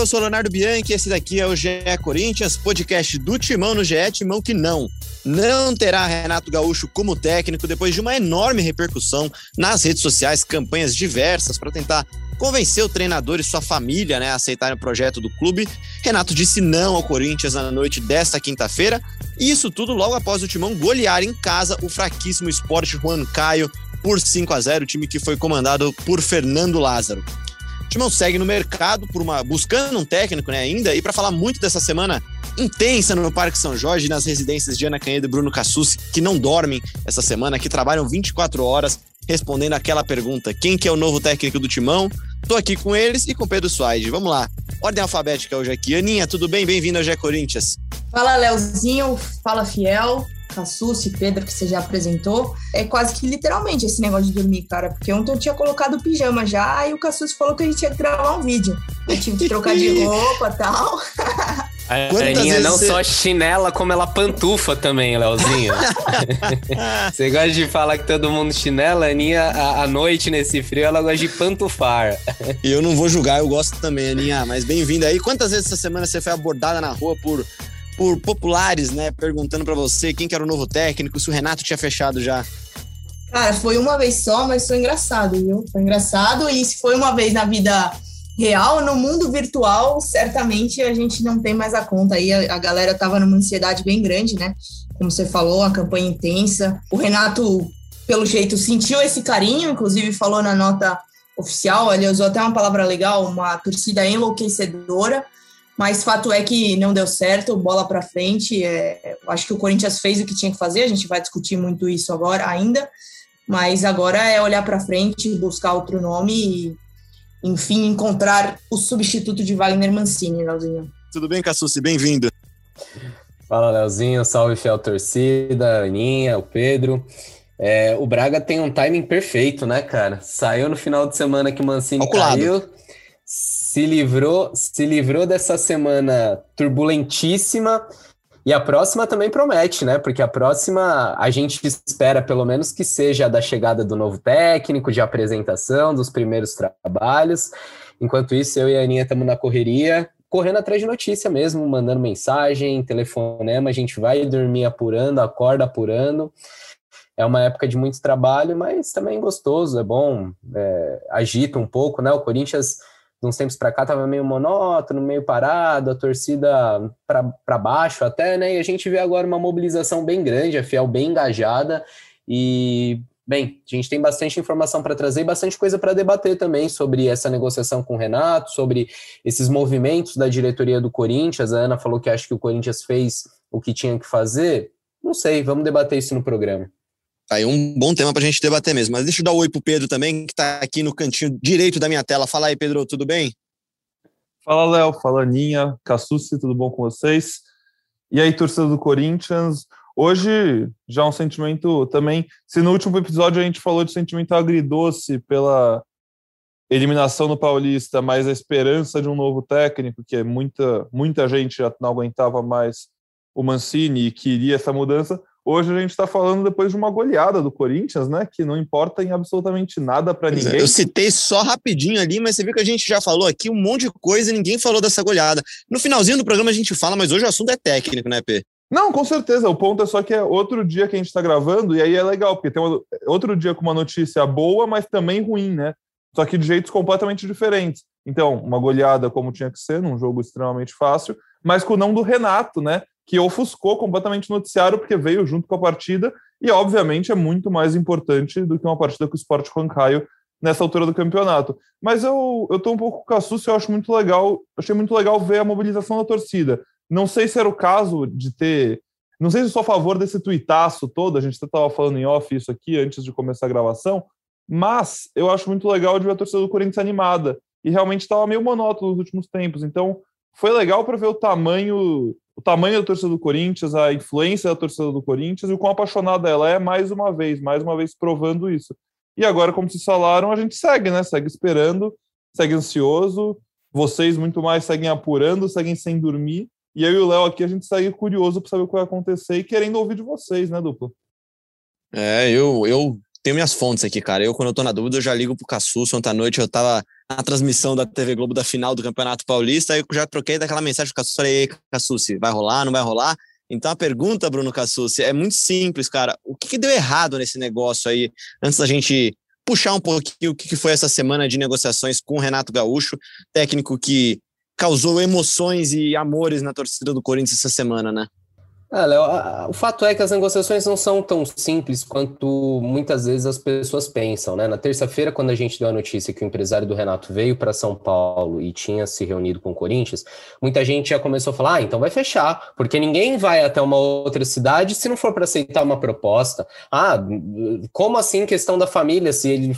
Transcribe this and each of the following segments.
eu sou Leonardo Bianchi, esse daqui é o GE Corinthians, podcast do Timão no GE, Timão que não. Não terá Renato Gaúcho como técnico depois de uma enorme repercussão nas redes sociais, campanhas diversas para tentar convencer o treinador e sua família né, a aceitarem o projeto do clube. Renato disse não ao Corinthians na noite desta quinta-feira, isso tudo logo após o Timão golear em casa o fraquíssimo esporte Juan Caio por 5 a 0 o time que foi comandado por Fernando Lázaro. Timão segue no mercado por uma buscando um técnico, né, ainda, e para falar muito dessa semana intensa no Parque São Jorge, nas residências de Ana Canheda e Bruno Cassus, que não dormem essa semana, que trabalham 24 horas respondendo aquela pergunta: quem que é o novo técnico do Timão? Tô aqui com eles e com Pedro Suaide. Vamos lá. Ordem alfabética hoje aqui. Aninha, tudo bem? Bem-vindo ao Gé Corinthians. Fala, Leozinho. Fala, Fiel. Cassucci, Pedro, que você já apresentou, é quase que literalmente esse negócio de dormir, cara. Porque ontem eu tinha colocado o pijama já e o Cassucci falou que a gente ia gravar um vídeo. Eu tive que trocar de roupa e tal. A Aninha não você... só chinela, como ela pantufa também, Leozinho. você gosta de falar que todo mundo chinela? A Aninha, à noite, nesse frio, ela gosta de pantufar. E eu não vou julgar, eu gosto também, Aninha. Mas bem-vinda aí. Quantas vezes essa semana você foi abordada na rua por por populares, né, perguntando para você quem que era o novo técnico, se o Renato tinha fechado já. Cara, foi uma vez só, mas foi engraçado, viu? Foi engraçado e se foi uma vez na vida real, no mundo virtual, certamente a gente não tem mais a conta aí. A, galera tava numa ansiedade bem grande, né? Como você falou, a campanha intensa. O Renato, pelo jeito, sentiu esse carinho, inclusive falou na nota oficial, ele usou até uma palavra legal, uma torcida enlouquecedora mas fato é que não deu certo, bola para frente. É, acho que o Corinthians fez o que tinha que fazer, a gente vai discutir muito isso agora ainda, mas agora é olhar para frente, buscar outro nome e, enfim, encontrar o substituto de Wagner Mancini, Leozinho. Tudo bem, Cassucci? Bem-vindo. Fala, Leozinho. Salve, fiel torcida, Aninha, o Pedro. É, o Braga tem um timing perfeito, né, cara? Saiu no final de semana que o Mancini caiu se livrou, se livrou dessa semana turbulentíssima e a próxima também promete, né? Porque a próxima a gente espera pelo menos que seja da chegada do novo técnico, de apresentação dos primeiros trabalhos. Enquanto isso, eu e a Aninha estamos na correria, correndo atrás de notícia mesmo, mandando mensagem, telefonema, a gente vai dormir apurando, acorda apurando. É uma época de muito trabalho, mas também gostoso, é bom, é, agita um pouco, né? O Corinthians de uns tempos para cá estava meio monótono, meio parado, a torcida para baixo até, né? E a gente vê agora uma mobilização bem grande, a Fiel bem engajada e bem, a gente tem bastante informação para trazer e bastante coisa para debater também sobre essa negociação com o Renato, sobre esses movimentos da diretoria do Corinthians. A Ana falou que acha que o Corinthians fez o que tinha que fazer. Não sei, vamos debater isso no programa. Tá aí um bom tema para a gente debater mesmo. Mas deixa eu dar um oi pro Pedro também, que está aqui no cantinho direito da minha tela. Fala aí, Pedro, tudo bem? Fala, Léo. Fala, Aninha. Cassucci, tudo bom com vocês? E aí, torcedor do Corinthians? Hoje, já um sentimento também. Se no último episódio a gente falou de sentimento agridoce pela eliminação no Paulista, mas a esperança de um novo técnico, que é muita, muita gente já não aguentava mais o Mancini e queria essa mudança. Hoje a gente está falando depois de uma goleada do Corinthians, né? Que não importa em absolutamente nada para é, ninguém. Eu citei só rapidinho ali, mas você viu que a gente já falou aqui um monte de coisa e ninguém falou dessa goleada. No finalzinho do programa a gente fala, mas hoje o assunto é técnico, né, P? Não, com certeza. O ponto é só que é outro dia que a gente está gravando, e aí é legal, porque tem uma, outro dia com uma notícia boa, mas também ruim, né? Só que de jeitos completamente diferentes. Então, uma goleada como tinha que ser, num jogo extremamente fácil, mas com o não do Renato, né? Que ofuscou completamente o noticiário, porque veio junto com a partida, e obviamente é muito mais importante do que uma partida com o Sport Caio nessa altura do campeonato. Mas eu, eu tô um pouco Súcia, eu acho muito legal, achei muito legal ver a mobilização da torcida. Não sei se era o caso de ter. Não sei se sou a favor desse tuitaço todo, a gente estava falando em off isso aqui antes de começar a gravação, mas eu acho muito legal de ver a torcida do Corinthians animada. E realmente estava meio monótono nos últimos tempos. Então, foi legal para ver o tamanho o tamanho da torcida do Corinthians, a influência da torcida do Corinthians e o quão apaixonada ela é, mais uma vez, mais uma vez provando isso. E agora, como vocês falaram, a gente segue, né? Segue esperando, segue ansioso. Vocês muito mais seguem apurando, seguem sem dormir. E eu e o Léo aqui, a gente segue curioso para saber o que vai acontecer e querendo ouvir de vocês, né, duplo? É, eu, eu tenho minhas fontes aqui, cara. Eu, quando eu tô na dúvida, eu já ligo pro Cassus. Ontem à noite eu tava na transmissão da TV Globo da final do Campeonato Paulista, aí eu já troquei daquela mensagem pro Cassus, falei, Cassus, vai rolar, não vai rolar? Então a pergunta, Bruno Cassus, é muito simples, cara. O que, que, deu errado nesse negócio aí, antes da gente puxar um pouquinho o que, que foi essa semana de negociações com o Renato Gaúcho, técnico que causou emoções e amores na torcida do Corinthians essa semana, né? Ah, Léo, o fato é que as negociações não são tão simples quanto muitas vezes as pessoas pensam, né? Na terça-feira, quando a gente deu a notícia que o empresário do Renato veio para São Paulo e tinha se reunido com o Corinthians, muita gente já começou a falar: ah, então vai fechar, porque ninguém vai até uma outra cidade se não for para aceitar uma proposta. Ah, como assim questão da família? Se ele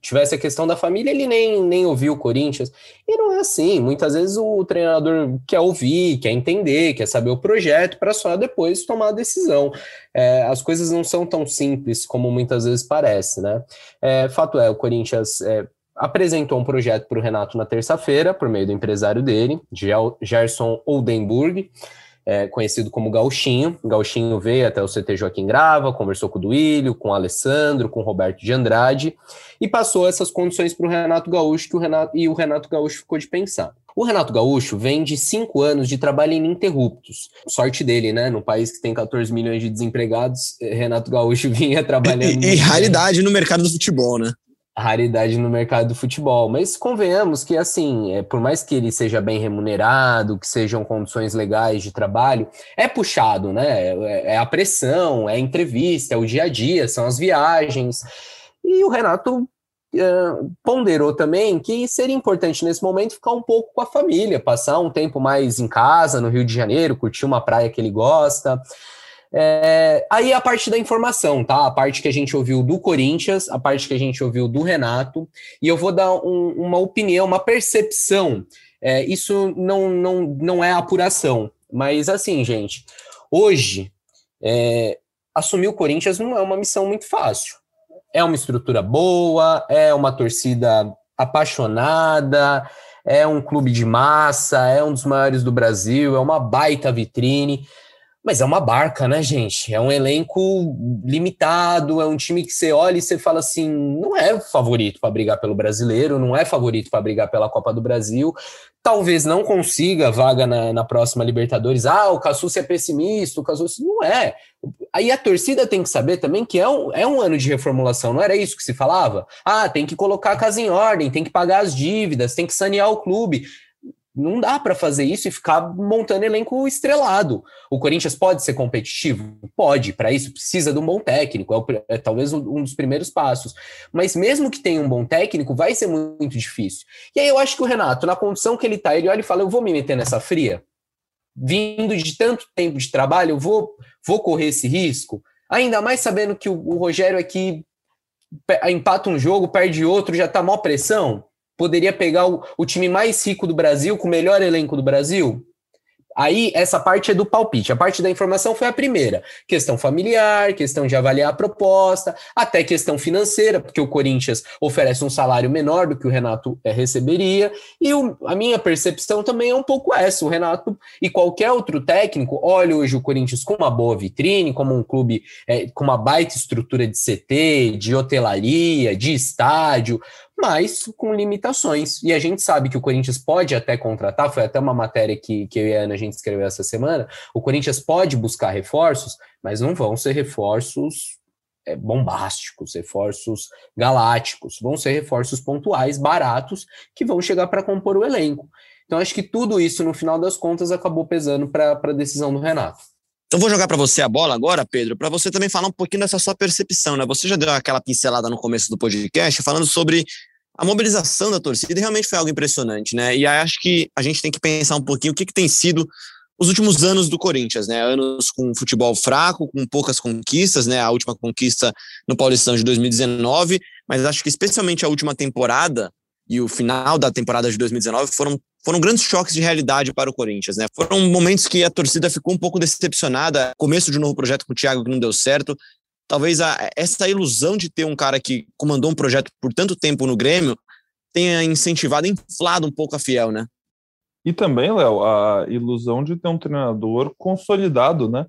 tivesse a questão da família, ele nem, nem ouviu o Corinthians. E não é assim. Muitas vezes o treinador quer ouvir, quer entender, quer saber o projeto para só depois tomar a decisão. É, as coisas não são tão simples como muitas vezes parece, né? É, fato é, o Corinthians é, apresentou um projeto para o Renato na terça-feira, por meio do empresário dele, Gerson Oldenburg, é, conhecido como Gauchinho. Gauchinho veio até o CT Joaquim Grava, conversou com o Duílio, com o Alessandro, com o Roberto de Andrade, e passou essas condições para o Renato Gaúcho, que o Renato, e o Renato Gaúcho ficou de pensar. O Renato Gaúcho vem de cinco anos de trabalho ininterruptos. Sorte dele, né? No país que tem 14 milhões de desempregados, Renato Gaúcho vinha trabalhando. E, e raridade no mercado do futebol, né? Raridade no mercado do futebol. Mas convenhamos que, assim, é, por mais que ele seja bem remunerado, que sejam condições legais de trabalho, é puxado, né? É, é a pressão, é a entrevista, é o dia a dia, são as viagens. E o Renato uh, ponderou também que seria importante nesse momento ficar um pouco com a família, passar um tempo mais em casa, no Rio de Janeiro, curtir uma praia que ele gosta. É, aí a parte da informação, tá? A parte que a gente ouviu do Corinthians, a parte que a gente ouviu do Renato, e eu vou dar um, uma opinião, uma percepção. É, isso não, não, não é apuração, mas assim, gente, hoje é, assumir o Corinthians não é uma missão muito fácil é uma estrutura boa, é uma torcida apaixonada, é um clube de massa, é um dos maiores do Brasil, é uma baita vitrine. Mas é uma barca, né, gente? É um elenco limitado, é um time que você olha e você fala assim: não é favorito para brigar pelo brasileiro, não é favorito para brigar pela Copa do Brasil. Talvez não consiga vaga na, na próxima Libertadores. Ah, o Cassucci é pessimista, o Cassucci não é. Aí a torcida tem que saber também que é um, é um ano de reformulação, não era isso que se falava? Ah, tem que colocar a casa em ordem, tem que pagar as dívidas, tem que sanear o clube. Não dá para fazer isso e ficar montando elenco estrelado. O Corinthians pode ser competitivo? Pode. Para isso precisa de um bom técnico. É, o, é, talvez um dos primeiros passos. Mas mesmo que tenha um bom técnico, vai ser muito difícil. E aí eu acho que o Renato, na condição que ele está, ele olha e fala: eu vou me meter nessa fria. Vindo de tanto tempo de trabalho, eu vou, vou correr esse risco. Ainda mais sabendo que o, o Rogério aqui empata um jogo, perde outro, já está mó pressão poderia pegar o, o time mais rico do Brasil, com o melhor elenco do Brasil? Aí, essa parte é do palpite. A parte da informação foi a primeira. Questão familiar, questão de avaliar a proposta, até questão financeira, porque o Corinthians oferece um salário menor do que o Renato é, receberia. E o, a minha percepção também é um pouco essa. O Renato e qualquer outro técnico olha hoje o Corinthians com uma boa vitrine, como um clube é, com uma baita estrutura de CT, de hotelaria, de estádio, mas com limitações. E a gente sabe que o Corinthians pode até contratar, foi até uma matéria que, que eu e a Ana a gente escreveu essa semana. O Corinthians pode buscar reforços, mas não vão ser reforços é, bombásticos, reforços galácticos, vão ser reforços pontuais, baratos, que vão chegar para compor o elenco. Então, acho que tudo isso, no final das contas, acabou pesando para a decisão do Renato. Então vou jogar para você a bola agora, Pedro, para você também falar um pouquinho dessa sua percepção, né? Você já deu aquela pincelada no começo do podcast falando sobre a mobilização da torcida, e realmente foi algo impressionante, né? E acho que a gente tem que pensar um pouquinho o que, que tem sido os últimos anos do Corinthians, né? Anos com futebol fraco, com poucas conquistas, né? A última conquista no Paulistão de 2019, mas acho que especialmente a última temporada e o final da temporada de 2019 foram foram grandes choques de realidade para o Corinthians, né? Foram momentos que a torcida ficou um pouco decepcionada. Começo de um novo projeto com o Thiago que não deu certo. Talvez a, essa ilusão de ter um cara que comandou um projeto por tanto tempo no Grêmio tenha incentivado, inflado um pouco a Fiel, né? E também, Léo, a ilusão de ter um treinador consolidado, né?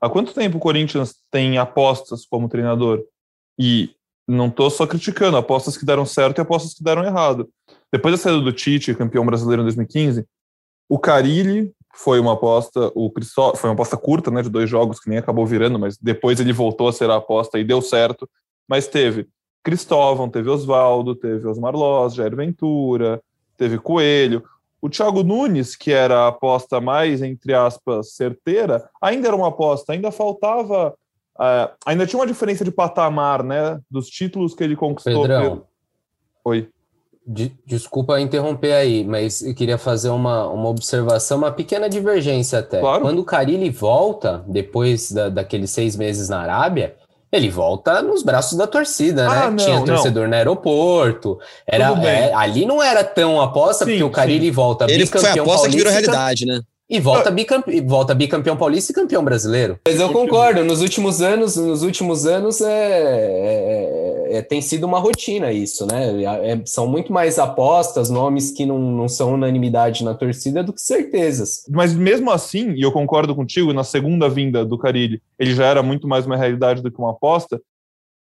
Há quanto tempo o Corinthians tem apostas como treinador? E não estou só criticando apostas que deram certo e apostas que deram errado. Depois da saída do Tite, campeão brasileiro em 2015, o Carilli foi uma aposta, o Cristóvão foi uma aposta curta, né, de dois jogos que nem acabou virando, mas depois ele voltou a ser a aposta e deu certo. Mas teve Cristóvão, teve Oswaldo, teve Osmar Loz, Jair Ventura, teve Coelho. O Thiago Nunes, que era a aposta mais, entre aspas, certeira, ainda era uma aposta, ainda faltava. Uh, ainda tinha uma diferença de patamar, né? Dos títulos que ele conquistou. Pedrão. Oi. De, desculpa interromper aí, mas eu queria fazer uma, uma observação, uma pequena divergência até. Claro. Quando o Carilli volta, depois da, daqueles seis meses na Arábia, ele volta nos braços da torcida, ah, né? Não, Tinha torcedor não. no aeroporto. Era, é, ali não era tão aposta, sim, porque o Carilli volta ele bicampeão foi aposta que virou realidade, né? E volta, bicampe... volta bicampeão paulista e campeão brasileiro. Mas eu concordo, nos últimos anos, nos últimos anos é, é, é tem sido uma rotina isso, né? É, são muito mais apostas, nomes que não, não são unanimidade na torcida do que certezas. Mas mesmo assim, e eu concordo contigo, na segunda vinda do Carilli, ele já era muito mais uma realidade do que uma aposta.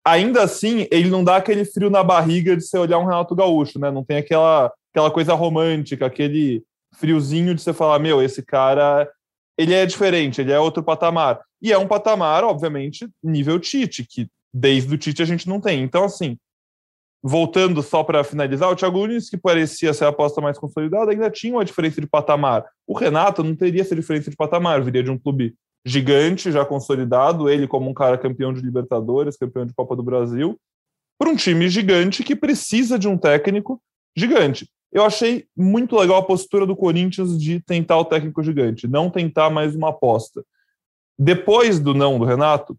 Ainda assim, ele não dá aquele frio na barriga de você olhar um Renato Gaúcho, né? Não tem aquela, aquela coisa romântica, aquele friozinho de você falar, meu, esse cara, ele é diferente, ele é outro patamar. E é um patamar, obviamente, nível Tite, que desde o Tite a gente não tem. Então, assim, voltando só para finalizar, o Thiago Nunes, que parecia ser a aposta mais consolidada, ainda tinha uma diferença de patamar. O Renato não teria essa diferença de patamar, viria de um clube gigante, já consolidado, ele como um cara campeão de Libertadores, campeão de Copa do Brasil, para um time gigante que precisa de um técnico gigante. Eu achei muito legal a postura do Corinthians de tentar o técnico gigante, não tentar mais uma aposta. Depois do não do Renato,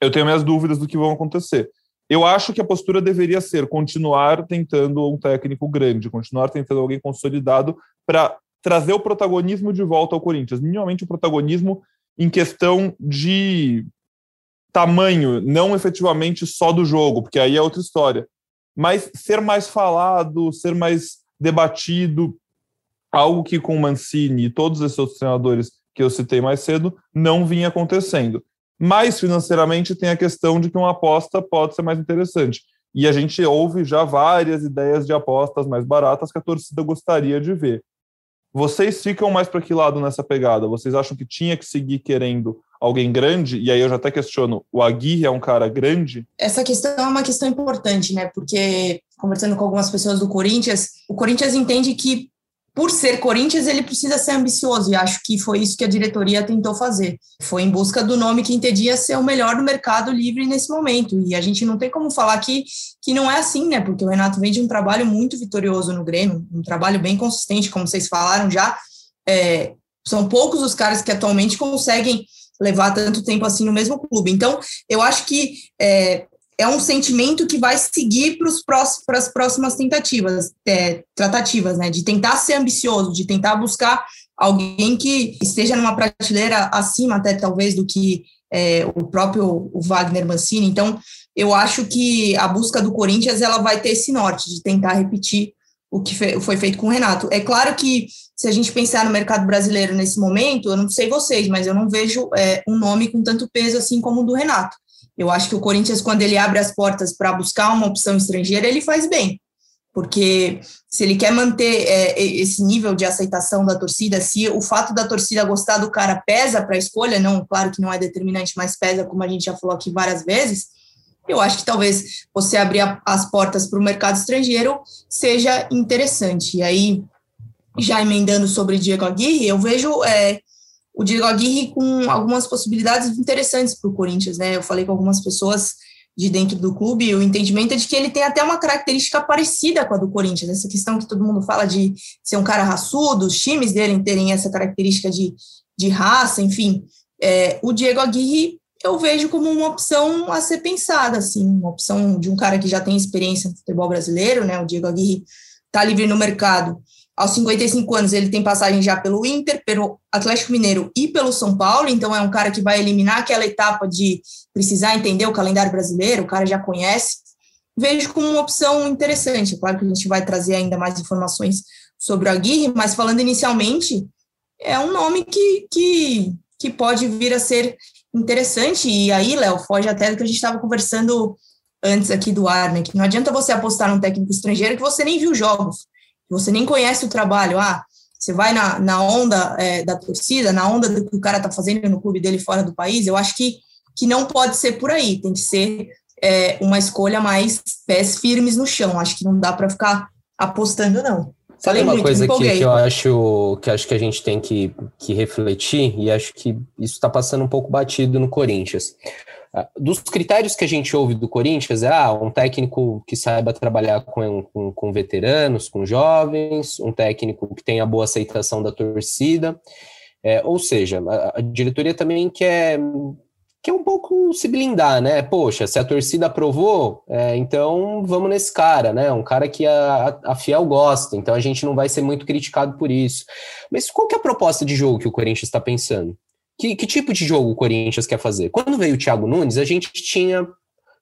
eu tenho minhas dúvidas do que vão acontecer. Eu acho que a postura deveria ser continuar tentando um técnico grande, continuar tentando alguém consolidado para trazer o protagonismo de volta ao Corinthians. Minimamente o protagonismo em questão de tamanho, não efetivamente só do jogo, porque aí é outra história. Mas ser mais falado, ser mais debatido, algo que com Mancini e todos esses outros treinadores que eu citei mais cedo não vinha acontecendo. Mas financeiramente tem a questão de que uma aposta pode ser mais interessante. E a gente ouve já várias ideias de apostas mais baratas que a torcida gostaria de ver. Vocês ficam mais para que lado nessa pegada? Vocês acham que tinha que seguir querendo alguém grande? E aí eu já até questiono, o Aguirre é um cara grande? Essa questão é uma questão importante, né? Porque conversando com algumas pessoas do Corinthians, o Corinthians entende que por ser Corinthians, ele precisa ser ambicioso, e acho que foi isso que a diretoria tentou fazer. Foi em busca do nome que entendia ser o melhor do mercado livre nesse momento. E a gente não tem como falar que, que não é assim, né? Porque o Renato vem de um trabalho muito vitorioso no Grêmio, um trabalho bem consistente, como vocês falaram já. É, são poucos os caras que atualmente conseguem levar tanto tempo assim no mesmo clube. Então, eu acho que é, é um sentimento que vai seguir para as próximas tentativas, é, tratativas, né? De tentar ser ambicioso, de tentar buscar alguém que esteja numa prateleira acima, até talvez, do que é, o próprio o Wagner Mancini. Então, eu acho que a busca do Corinthians ela vai ter esse norte de tentar repetir o que foi feito com o Renato. É claro que se a gente pensar no mercado brasileiro nesse momento, eu não sei vocês, mas eu não vejo é, um nome com tanto peso assim como o do Renato. Eu acho que o Corinthians, quando ele abre as portas para buscar uma opção estrangeira, ele faz bem, porque se ele quer manter é, esse nível de aceitação da torcida, se o fato da torcida gostar do cara pesa para a escolha, não, claro que não é determinante, mas pesa, como a gente já falou aqui várias vezes, eu acho que talvez você abrir a, as portas para o mercado estrangeiro seja interessante. E aí, já emendando sobre Diego Aguirre, eu vejo é, o Diego Aguirre com algumas possibilidades interessantes para o Corinthians, né? Eu falei com algumas pessoas de dentro do clube, e o entendimento é de que ele tem até uma característica parecida com a do Corinthians, essa questão que todo mundo fala de ser um cara raçudo, os times dele terem essa característica de, de raça, enfim. É, o Diego Aguirre eu vejo como uma opção a ser pensada, assim, uma opção de um cara que já tem experiência no futebol brasileiro, né? O Diego Aguirre está livre no mercado aos 55 anos, ele tem passagem já pelo Inter, pelo Atlético Mineiro e pelo São Paulo, então é um cara que vai eliminar aquela etapa de precisar entender o calendário brasileiro, o cara já conhece. Vejo como uma opção interessante. É claro que a gente vai trazer ainda mais informações sobre o Aguirre, mas falando inicialmente, é um nome que, que, que pode vir a ser interessante. E aí, Léo, foge até do que a gente estava conversando antes aqui do ar, né? Que não adianta você apostar num técnico estrangeiro que você nem viu jogos, você nem conhece o trabalho. Ah, você vai na, na onda é, da torcida, na onda do que o cara tá fazendo no clube dele fora do país. Eu acho que, que não pode ser por aí, tem que ser é, uma escolha mais pés firmes no chão. Acho que não dá para ficar apostando, não. Sabe Falei uma muito, coisa que, que, eu acho que acho que a gente tem que, que refletir, e acho que isso está passando um pouco batido no Corinthians. Ah, dos critérios que a gente ouve do Corinthians, é ah, um técnico que saiba trabalhar com, com, com veteranos, com jovens, um técnico que tenha boa aceitação da torcida. É, ou seja, a, a diretoria também quer que é um pouco se blindar, né? Poxa, se a torcida aprovou, é, então vamos nesse cara, né? Um cara que a, a Fiel gosta, então a gente não vai ser muito criticado por isso. Mas qual que é a proposta de jogo que o Corinthians está pensando? Que, que, tipo de jogo o Corinthians quer fazer? Quando veio o Thiago Nunes, a gente tinha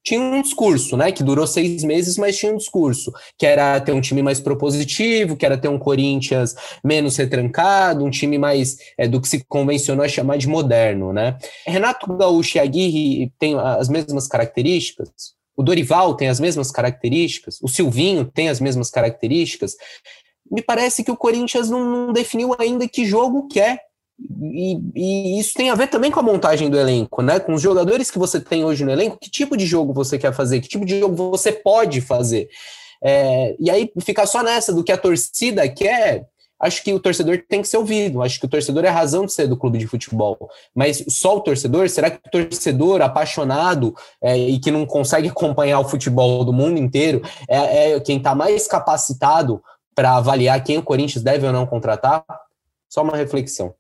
tinha um discurso, né? Que durou seis meses, mas tinha um discurso, que era ter um time mais propositivo, que era ter um Corinthians menos retrancado, um time mais é, do que se convencionou a chamar de moderno, né? Renato Gaúcho e Aguirre têm as mesmas características, o Dorival tem as mesmas características, o Silvinho tem as mesmas características. Me parece que o Corinthians não, não definiu ainda que jogo quer e, e, isso tem a ver também com a montagem do elenco, né? Com os jogadores que você tem hoje no elenco, que tipo de jogo você quer fazer, que tipo de jogo você pode fazer. É, e aí ficar só nessa do que a torcida quer, acho que o torcedor tem que ser ouvido. Acho que o torcedor é a razão de ser do clube de futebol. Mas só o torcedor? Será que o torcedor apaixonado é, e que não consegue acompanhar o futebol do mundo inteiro é, é quem está mais capacitado para avaliar quem o Corinthians deve ou não contratar? Só uma reflexão.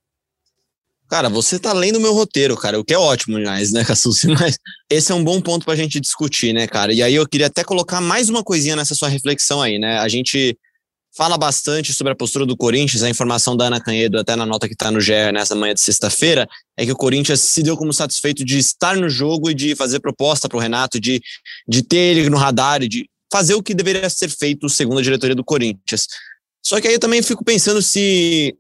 Cara, você tá lendo o meu roteiro, cara, o que é ótimo, mas, né, Cassucci? Mas esse é um bom ponto pra gente discutir, né, cara? E aí eu queria até colocar mais uma coisinha nessa sua reflexão aí, né? A gente fala bastante sobre a postura do Corinthians, a informação da Ana Canhedo, até na nota que tá no GE nessa manhã de sexta-feira, é que o Corinthians se deu como satisfeito de estar no jogo e de fazer proposta pro Renato, de, de ter ele no radar e de fazer o que deveria ser feito segundo a diretoria do Corinthians. Só que aí eu também fico pensando se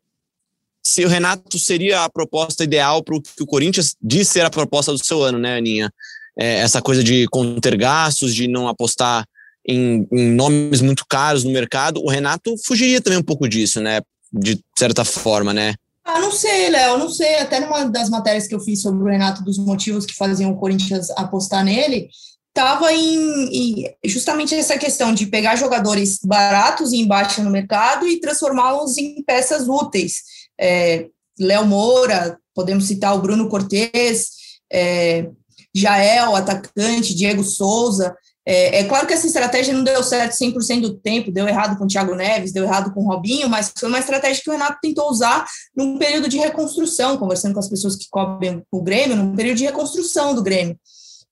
se o Renato seria a proposta ideal para o que o Corinthians diz ser a proposta do seu ano, né, Aninha? É, essa coisa de conter gastos, de não apostar em, em, nomes muito caros no mercado. O Renato fugiria também um pouco disso, né? De certa forma, né? Ah, não sei, Léo, não sei. Até numa das matérias que eu fiz sobre o Renato, dos motivos que faziam o Corinthians apostar nele, estava em, em, justamente essa questão de pegar jogadores baratos e em baixa no mercado e transformá-los em peças úteis é, Léo Moura, podemos citar o Bruno Cortes, é, Jael, atacante, Diego Souza. É, é, claro que essa estratégia não deu certo 100% do tempo, deu errado com o Thiago Neves, deu errado com o Robinho, mas foi uma estratégia que o Renato tentou usar num período de reconstrução, conversando com as pessoas que cobrem o Grêmio, num período de reconstrução do Grêmio.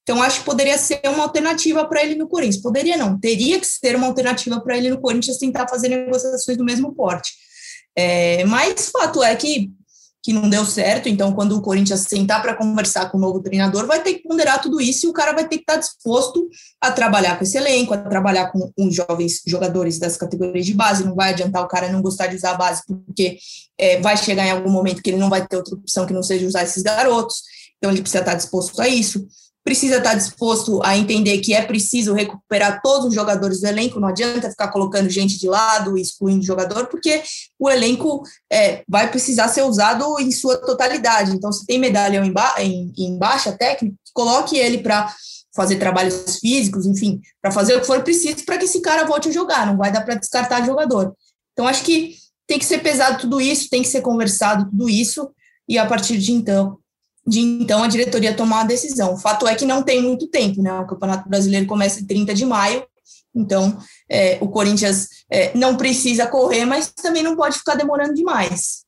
Então, acho que poderia ser uma alternativa para ele no Corinthians. Poderia não, teria que ser uma alternativa para ele no Corinthians tentar fazer negociações do mesmo porte. É, mas fato é que, que não deu certo, então quando o Corinthians sentar para conversar com o novo treinador, vai ter que ponderar tudo isso e o cara vai ter que estar tá disposto a trabalhar com esse elenco, a trabalhar com os jovens jogadores das categorias de base. Não vai adiantar o cara não gostar de usar a base, porque é, vai chegar em algum momento que ele não vai ter outra opção que não seja usar esses garotos. Então ele precisa estar disposto a isso precisa estar disposto a entender que é preciso recuperar todos os jogadores do elenco, não adianta ficar colocando gente de lado excluindo jogador, porque o elenco é, vai precisar ser usado em sua totalidade. Então, se tem medalhão em, ba em, em baixa técnica, coloque ele para fazer trabalhos físicos, enfim, para fazer o que for preciso para que esse cara volte a jogar, não vai dar para descartar jogador. Então, acho que tem que ser pesado tudo isso, tem que ser conversado tudo isso, e a partir de então de então a diretoria tomar a decisão. O fato é que não tem muito tempo, né? O Campeonato Brasileiro começa em 30 de maio, então é, o Corinthians é, não precisa correr, mas também não pode ficar demorando demais.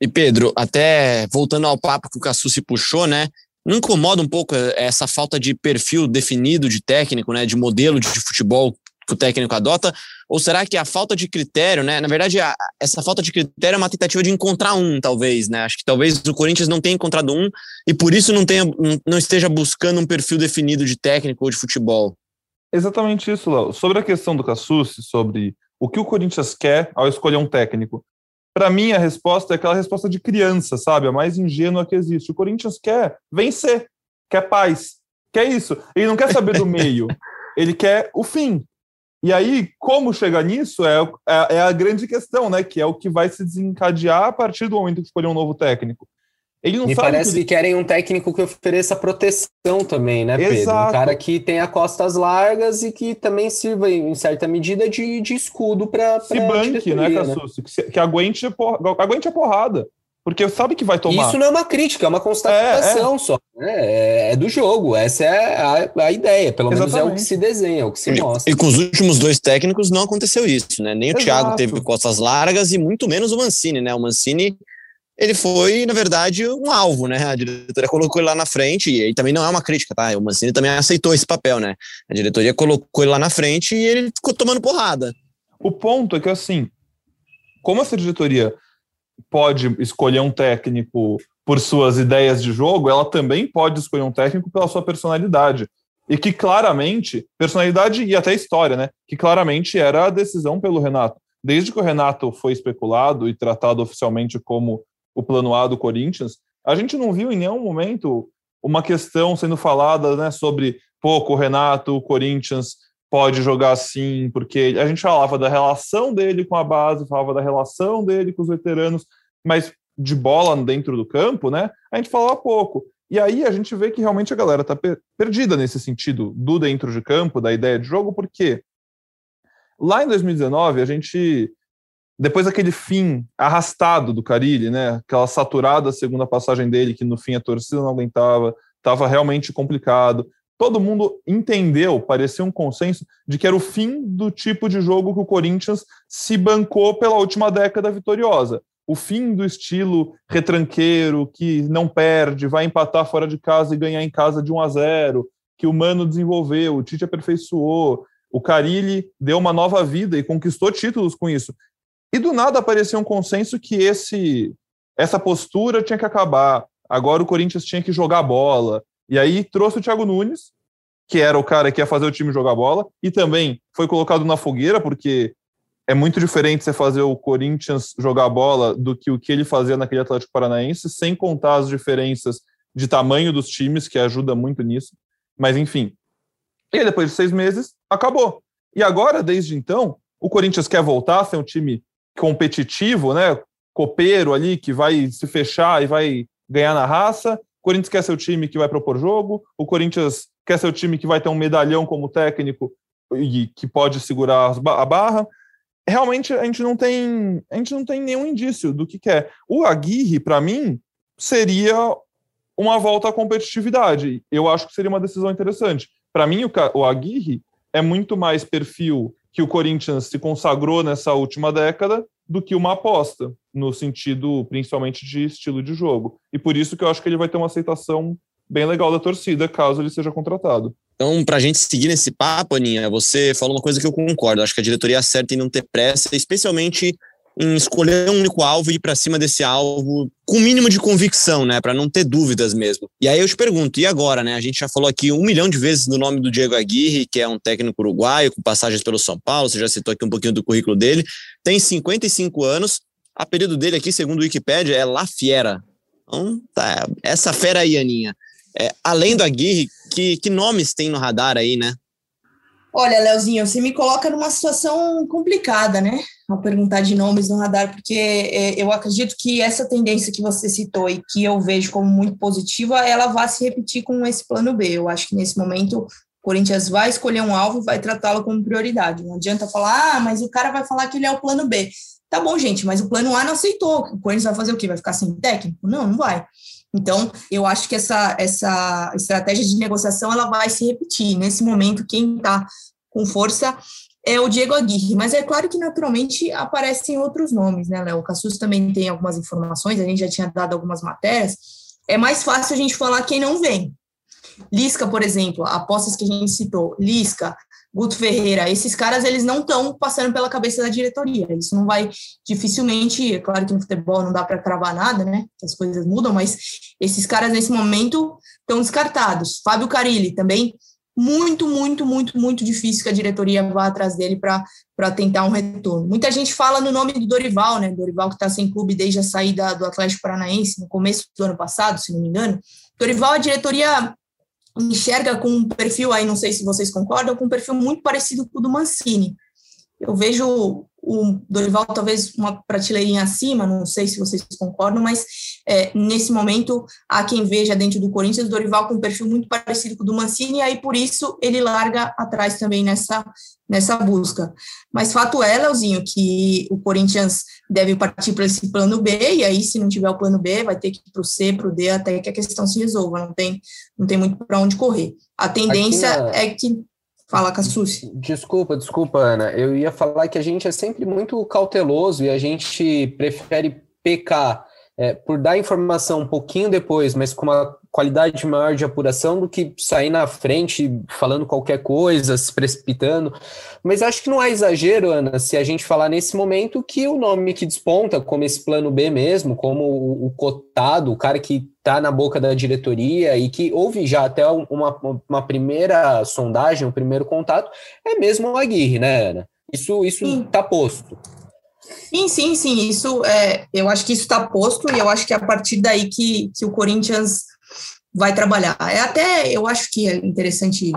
E Pedro, até voltando ao papo que o Cassu se puxou, né? Não incomoda um pouco essa falta de perfil definido de técnico, né? De modelo de futebol que o técnico adota? Ou será que a falta de critério, né? Na verdade, a, essa falta de critério é uma tentativa de encontrar um, talvez, né? Acho que talvez o Corinthians não tenha encontrado um e por isso não, tenha, não esteja buscando um perfil definido de técnico ou de futebol. Exatamente isso, Léo. Sobre a questão do Cassucci, sobre o que o Corinthians quer ao escolher um técnico. Para mim, a resposta é aquela resposta de criança, sabe? A mais ingênua que existe. O Corinthians quer vencer, quer paz, quer isso. Ele não quer saber do meio, ele quer o fim. E aí, como chegar nisso é, é, é, a grande questão, né? Que é o que vai se desencadear a partir do momento que escolher um novo técnico. Ele não Me parece que, que, querem um técnico que ofereça proteção também, né, Pedro? Exato. Um cara que tenha costas largas e que também sirva, em certa medida, de, de escudo para. Se banque, né, Cassus? Né? Que, que aguente, aguente a porrada. Porque sabe que vai tomar. Isso não é uma crítica, é uma constatação é, é. só. Né? É, é, do jogo, essa é a, a ideia. Pelo Exatamente. menos é o que se desenha, é o que se mostra. E com os últimos dois técnicos não aconteceu isso, né? Nem o Exato. Thiago teve costas largas e muito menos o Mancini, né? O Mancini ele foi, na verdade, um alvo, né? A diretoria colocou ele lá na frente, e aí também não é uma crítica, tá? O Mancini também aceitou esse papel, né? A diretoria colocou ele lá na frente e ele ficou tomando porrada. O ponto é que, assim, como essa diretoria pode escolher um técnico por suas ideias de jogo, ela também pode escolher um técnico pela sua personalidade. E que claramente, personalidade e até história, né? Que claramente era a decisão pelo Renato. Desde que o Renato foi especulado e tratado oficialmente como o plano A do Corinthians, a gente não viu em nenhum momento uma questão sendo falada né, sobre, pouco Renato, o Corinthians pode jogar assim, porque a gente falava da relação dele com a base, falava da relação dele com os veteranos, mas de bola dentro do campo, né? A gente falava pouco. E aí a gente vê que realmente a galera tá per perdida nesse sentido do dentro de campo, da ideia de jogo, porque lá em 2019 a gente depois daquele fim arrastado do Carilli, né, aquela saturada segunda passagem dele, que no fim a torcida não aguentava, estava realmente complicado. Todo mundo entendeu, parecia um consenso, de que era o fim do tipo de jogo que o Corinthians se bancou pela última década vitoriosa. O fim do estilo retranqueiro, que não perde, vai empatar fora de casa e ganhar em casa de 1 a 0, que o Mano desenvolveu, o Tite aperfeiçoou, o Carilli deu uma nova vida e conquistou títulos com isso. E do nada apareceu um consenso que esse essa postura tinha que acabar. Agora o Corinthians tinha que jogar bola. E aí trouxe o Thiago Nunes, que era o cara que ia fazer o time jogar bola, e também foi colocado na fogueira, porque é muito diferente você fazer o Corinthians jogar bola do que o que ele fazia naquele Atlético Paranaense, sem contar as diferenças de tamanho dos times, que ajuda muito nisso. Mas enfim. E depois de seis meses, acabou. E agora, desde então, o Corinthians quer voltar a ser um time competitivo, né? Copeiro ali, que vai se fechar e vai ganhar na raça. O Corinthians quer ser o time que vai propor jogo. O Corinthians quer ser o time que vai ter um medalhão como técnico e que pode segurar a barra. Realmente a gente não tem, a gente não tem nenhum indício do que quer. O Aguirre, para mim, seria uma volta à competitividade. Eu acho que seria uma decisão interessante. Para mim, o Aguirre é muito mais perfil que o Corinthians se consagrou nessa última década do que uma aposta, no sentido principalmente de estilo de jogo. E por isso que eu acho que ele vai ter uma aceitação bem legal da torcida, caso ele seja contratado. Então, para a gente seguir nesse papo, Aninha, você falou uma coisa que eu concordo. Acho que a diretoria acerta em não ter pressa, especialmente em escolher um único alvo e ir para cima desse alvo com o mínimo de convicção, né, para não ter dúvidas mesmo. E aí eu te pergunto, e agora, né? A gente já falou aqui um milhão de vezes do nome do Diego Aguirre, que é um técnico uruguaio com passagens pelo São Paulo, você já citou aqui um pouquinho do currículo dele, tem 55 anos, a período dele aqui, segundo o Wikipedia, é La Fiera. Então, tá, essa fera aí, Aninha. É, além do Aguirre, que, que nomes tem no radar aí, né? Olha, Leozinho, você me coloca numa situação complicada, né? Ao perguntar de nomes no radar, porque é, eu acredito que essa tendência que você citou e que eu vejo como muito positiva, ela vai se repetir com esse plano B. Eu acho que nesse momento o Corinthians vai escolher um alvo e vai tratá-lo como prioridade. Não adianta falar, ah, mas o cara vai falar que ele é o plano B. Tá bom, gente, mas o plano A não aceitou. O Corinthians vai fazer o quê? Vai ficar sem técnico? Não, não vai. Então, eu acho que essa, essa estratégia de negociação ela vai se repetir. Nesse momento, quem está com força é o Diego Aguirre, mas é claro que naturalmente aparecem outros nomes, né, Léo? O Cassus também tem algumas informações, a gente já tinha dado algumas matérias. É mais fácil a gente falar quem não vem. Lisca, por exemplo, apostas que a gente citou, Lisca, Guto Ferreira, esses caras eles não estão passando pela cabeça da diretoria. Isso não vai dificilmente, é claro que no futebol não dá para cravar nada, né? As coisas mudam, mas esses caras nesse momento estão descartados. Fábio Carilli também muito, muito, muito, muito difícil que a diretoria vá atrás dele para tentar um retorno. Muita gente fala no nome do Dorival, né? Dorival que está sem clube desde a saída do Atlético Paranaense no começo do ano passado, se não me engano. Dorival, a diretoria enxerga com um perfil aí, não sei se vocês concordam, com um perfil muito parecido com o do Mancini. Eu vejo o Dorival talvez uma prateleirinha acima, não sei se vocês concordam, mas é, nesse momento há quem veja dentro do Corinthians o Dorival com um perfil muito parecido com o do Mancini, e aí por isso ele larga atrás também nessa, nessa busca. Mas fato é, Leozinho, que o Corinthians deve partir para esse plano B, e aí se não tiver o plano B, vai ter que ir para o C, para o D, até que a questão se resolva, não tem, não tem muito para onde correr. A tendência na... é que Fala, Cassucci. Desculpa, desculpa, Ana. Eu ia falar que a gente é sempre muito cauteloso e a gente prefere pecar é, por dar informação um pouquinho depois, mas com uma qualidade maior de apuração do que sair na frente falando qualquer coisa, se precipitando. Mas acho que não há exagero, Ana, se a gente falar nesse momento que o nome que desponta, como esse plano B mesmo, como o, o cotado, o cara que está na boca da diretoria e que houve já até uma, uma primeira sondagem, um primeiro contato, é mesmo o Aguirre, né, Ana? Isso está posto. Sim, sim, sim. Isso é, eu acho que isso está posto e eu acho que é a partir daí que, que o Corinthians vai trabalhar. É até, eu acho que é interessante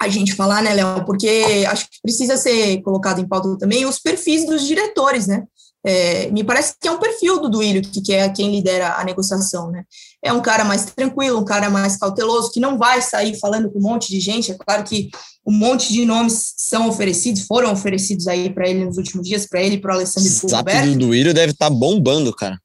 a gente falar, né, Léo, porque acho que precisa ser colocado em pauta também os perfis dos diretores, né? É, me parece que é um perfil do Duílio, que, é quem lidera a negociação, né? É um cara mais tranquilo, um cara mais cauteloso, que não vai sair falando com um monte de gente. É claro que um monte de nomes são oferecidos, foram oferecidos aí para ele nos últimos dias, para ele e para o Alessandro O Zap do Duílio deve estar tá bombando, cara.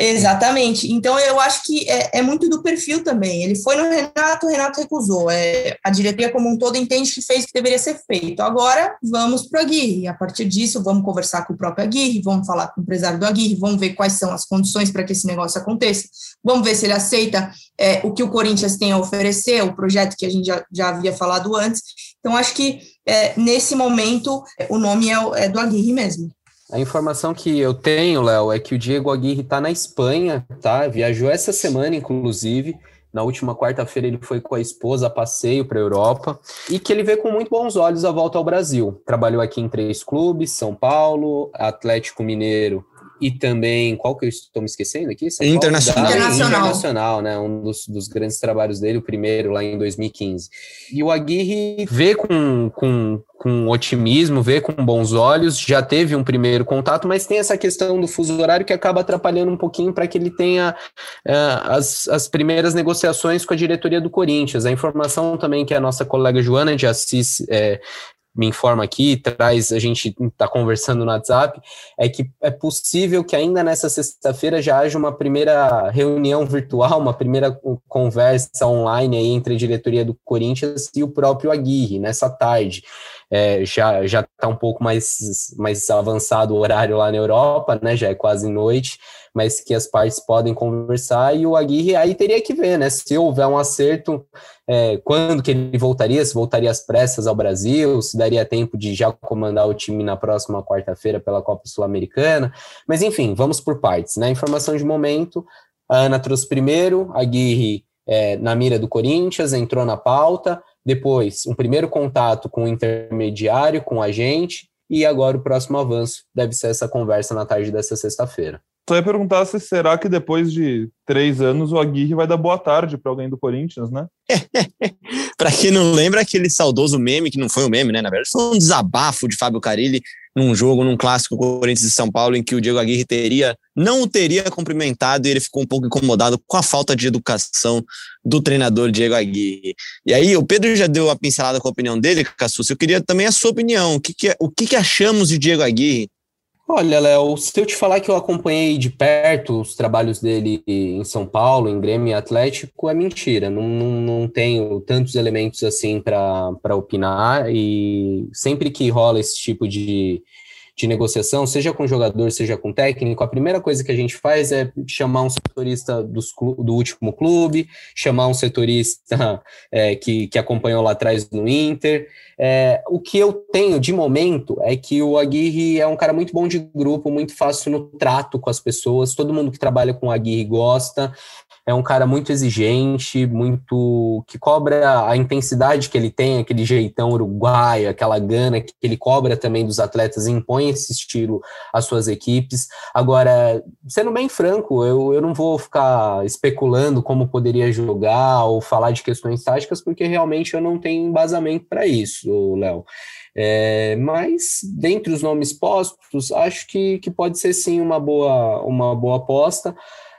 Exatamente. Então, eu acho que é, é, muito do perfil também. Ele foi no Renato, o Renato recusou. É, a diretoria como um todo entende que fez o que deveria ser feito. Agora, vamos para o Aguirre. A partir disso, vamos conversar com o próprio Aguirre, vamos falar com o empresário do Aguirre, vamos ver quais são as condições para que esse negócio aconteça. Vamos ver se ele aceita é, o que o Corinthians tem a oferecer, o projeto que a gente já, já havia falado antes. Então, acho que é, nesse momento, o nome é, é do Aguirre mesmo. A informação que eu tenho, Léo, é que o Diego Aguirre está na Espanha, tá? Viajou essa semana, inclusive. Na última quarta-feira ele foi com a esposa a passeio para a Europa e que ele vê com muito bons olhos a volta ao Brasil. Trabalhou aqui em três clubes: São Paulo, Atlético Mineiro e também, qual que eu estou me esquecendo aqui? São Internacional. Internacional. Internacional, né? Um dos, dos, grandes trabalhos dele, o primeiro lá em 2015. E o Aguirre vê com, com, com otimismo, vê com bons olhos, já teve um primeiro contato, mas tem essa questão do fuso horário que acaba atrapalhando um pouquinho para que ele tenha uh, as, as primeiras negociações com a diretoria do Corinthians. A informação também que a nossa colega Joana de Assis é, me informa aqui, traz, a gente está conversando no WhatsApp, é que é possível que ainda nessa sexta-feira já haja uma primeira reunião virtual, uma primeira conversa online aí entre a diretoria do Corinthians e o próprio Aguirre, nessa tarde. É, já já está um pouco mais, mais avançado o horário lá na Europa, né? Já é quase noite, mas que as partes podem conversar e o Aguirre aí teria que ver, né? Se houver um acerto, é, quando que ele voltaria, se voltaria às pressas ao Brasil, se daria tempo de já comandar o time na próxima quarta-feira pela Copa Sul-Americana. Mas enfim, vamos por partes, né? Informação de momento. A Ana trouxe primeiro, Aguirre é, na mira do Corinthians, entrou na pauta. Depois, um primeiro contato com o intermediário, com a gente, e agora o próximo avanço deve ser essa conversa na tarde dessa sexta-feira. Só ia perguntar se será que depois de três anos o Aguirre vai dar boa tarde para alguém do Corinthians, né? para quem não lembra, aquele saudoso meme, que não foi um meme, né? Na verdade, foi um desabafo de Fábio Carilli num jogo, num clássico Corinthians e São Paulo, em que o Diego Aguirre teria, não o teria cumprimentado e ele ficou um pouco incomodado com a falta de educação do treinador Diego Aguirre. E aí, o Pedro já deu a pincelada com a opinião dele, Cassus. Eu queria também a sua opinião. O que, que, o que, que achamos de Diego Aguirre? Olha, Léo, se eu te falar que eu acompanhei de perto os trabalhos dele em São Paulo, em Grêmio e Atlético, é mentira. Não, não, não tenho tantos elementos assim para opinar. E sempre que rola esse tipo de, de negociação, seja com jogador, seja com técnico, a primeira coisa que a gente faz é chamar um setorista dos, do último clube, chamar um setorista é, que, que acompanhou lá atrás no Inter. É, o que eu tenho de momento é que o Aguirre é um cara muito bom de grupo, muito fácil no trato com as pessoas, todo mundo que trabalha com o Aguirre gosta. É um cara muito exigente, muito que cobra a intensidade que ele tem, aquele jeitão uruguaio, aquela gana que ele cobra também dos atletas e impõe esse estilo às suas equipes. Agora, sendo bem franco, eu, eu não vou ficar especulando como poderia jogar ou falar de questões táticas, porque realmente eu não tenho embasamento para isso, Léo. É, mas, dentre os nomes postos, acho que, que pode ser sim uma boa, uma boa aposta.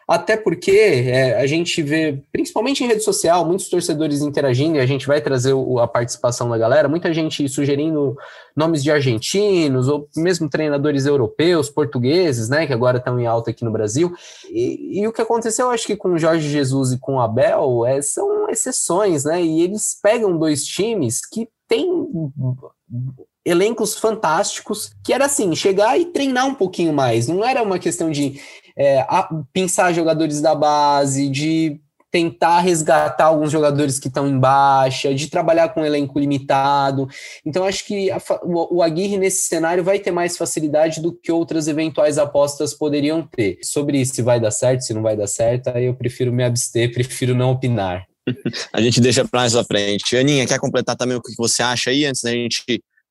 Até porque é, a gente vê, principalmente em rede social, muitos torcedores interagindo e a gente vai trazer o, a participação da galera, muita gente sugerindo nomes de argentinos ou mesmo treinadores europeus, portugueses, né, que agora estão em alta aqui no Brasil. E, e o que aconteceu, acho que com Jorge Jesus e com Abel, é, são exceções, né, e eles pegam dois times que têm elencos fantásticos, que era assim, chegar e treinar um pouquinho mais. Não era uma questão de é, pensar jogadores da base, de tentar resgatar alguns jogadores que estão em baixa, de trabalhar com um elenco limitado. Então, acho que a, o, o Aguirre, nesse cenário, vai ter mais facilidade do que outras eventuais apostas poderiam ter. Sobre se vai dar certo, se não vai dar certo, aí eu prefiro me abster, prefiro não opinar. A gente deixa para mais à frente. Aninha, quer completar também o que você acha aí, antes da gente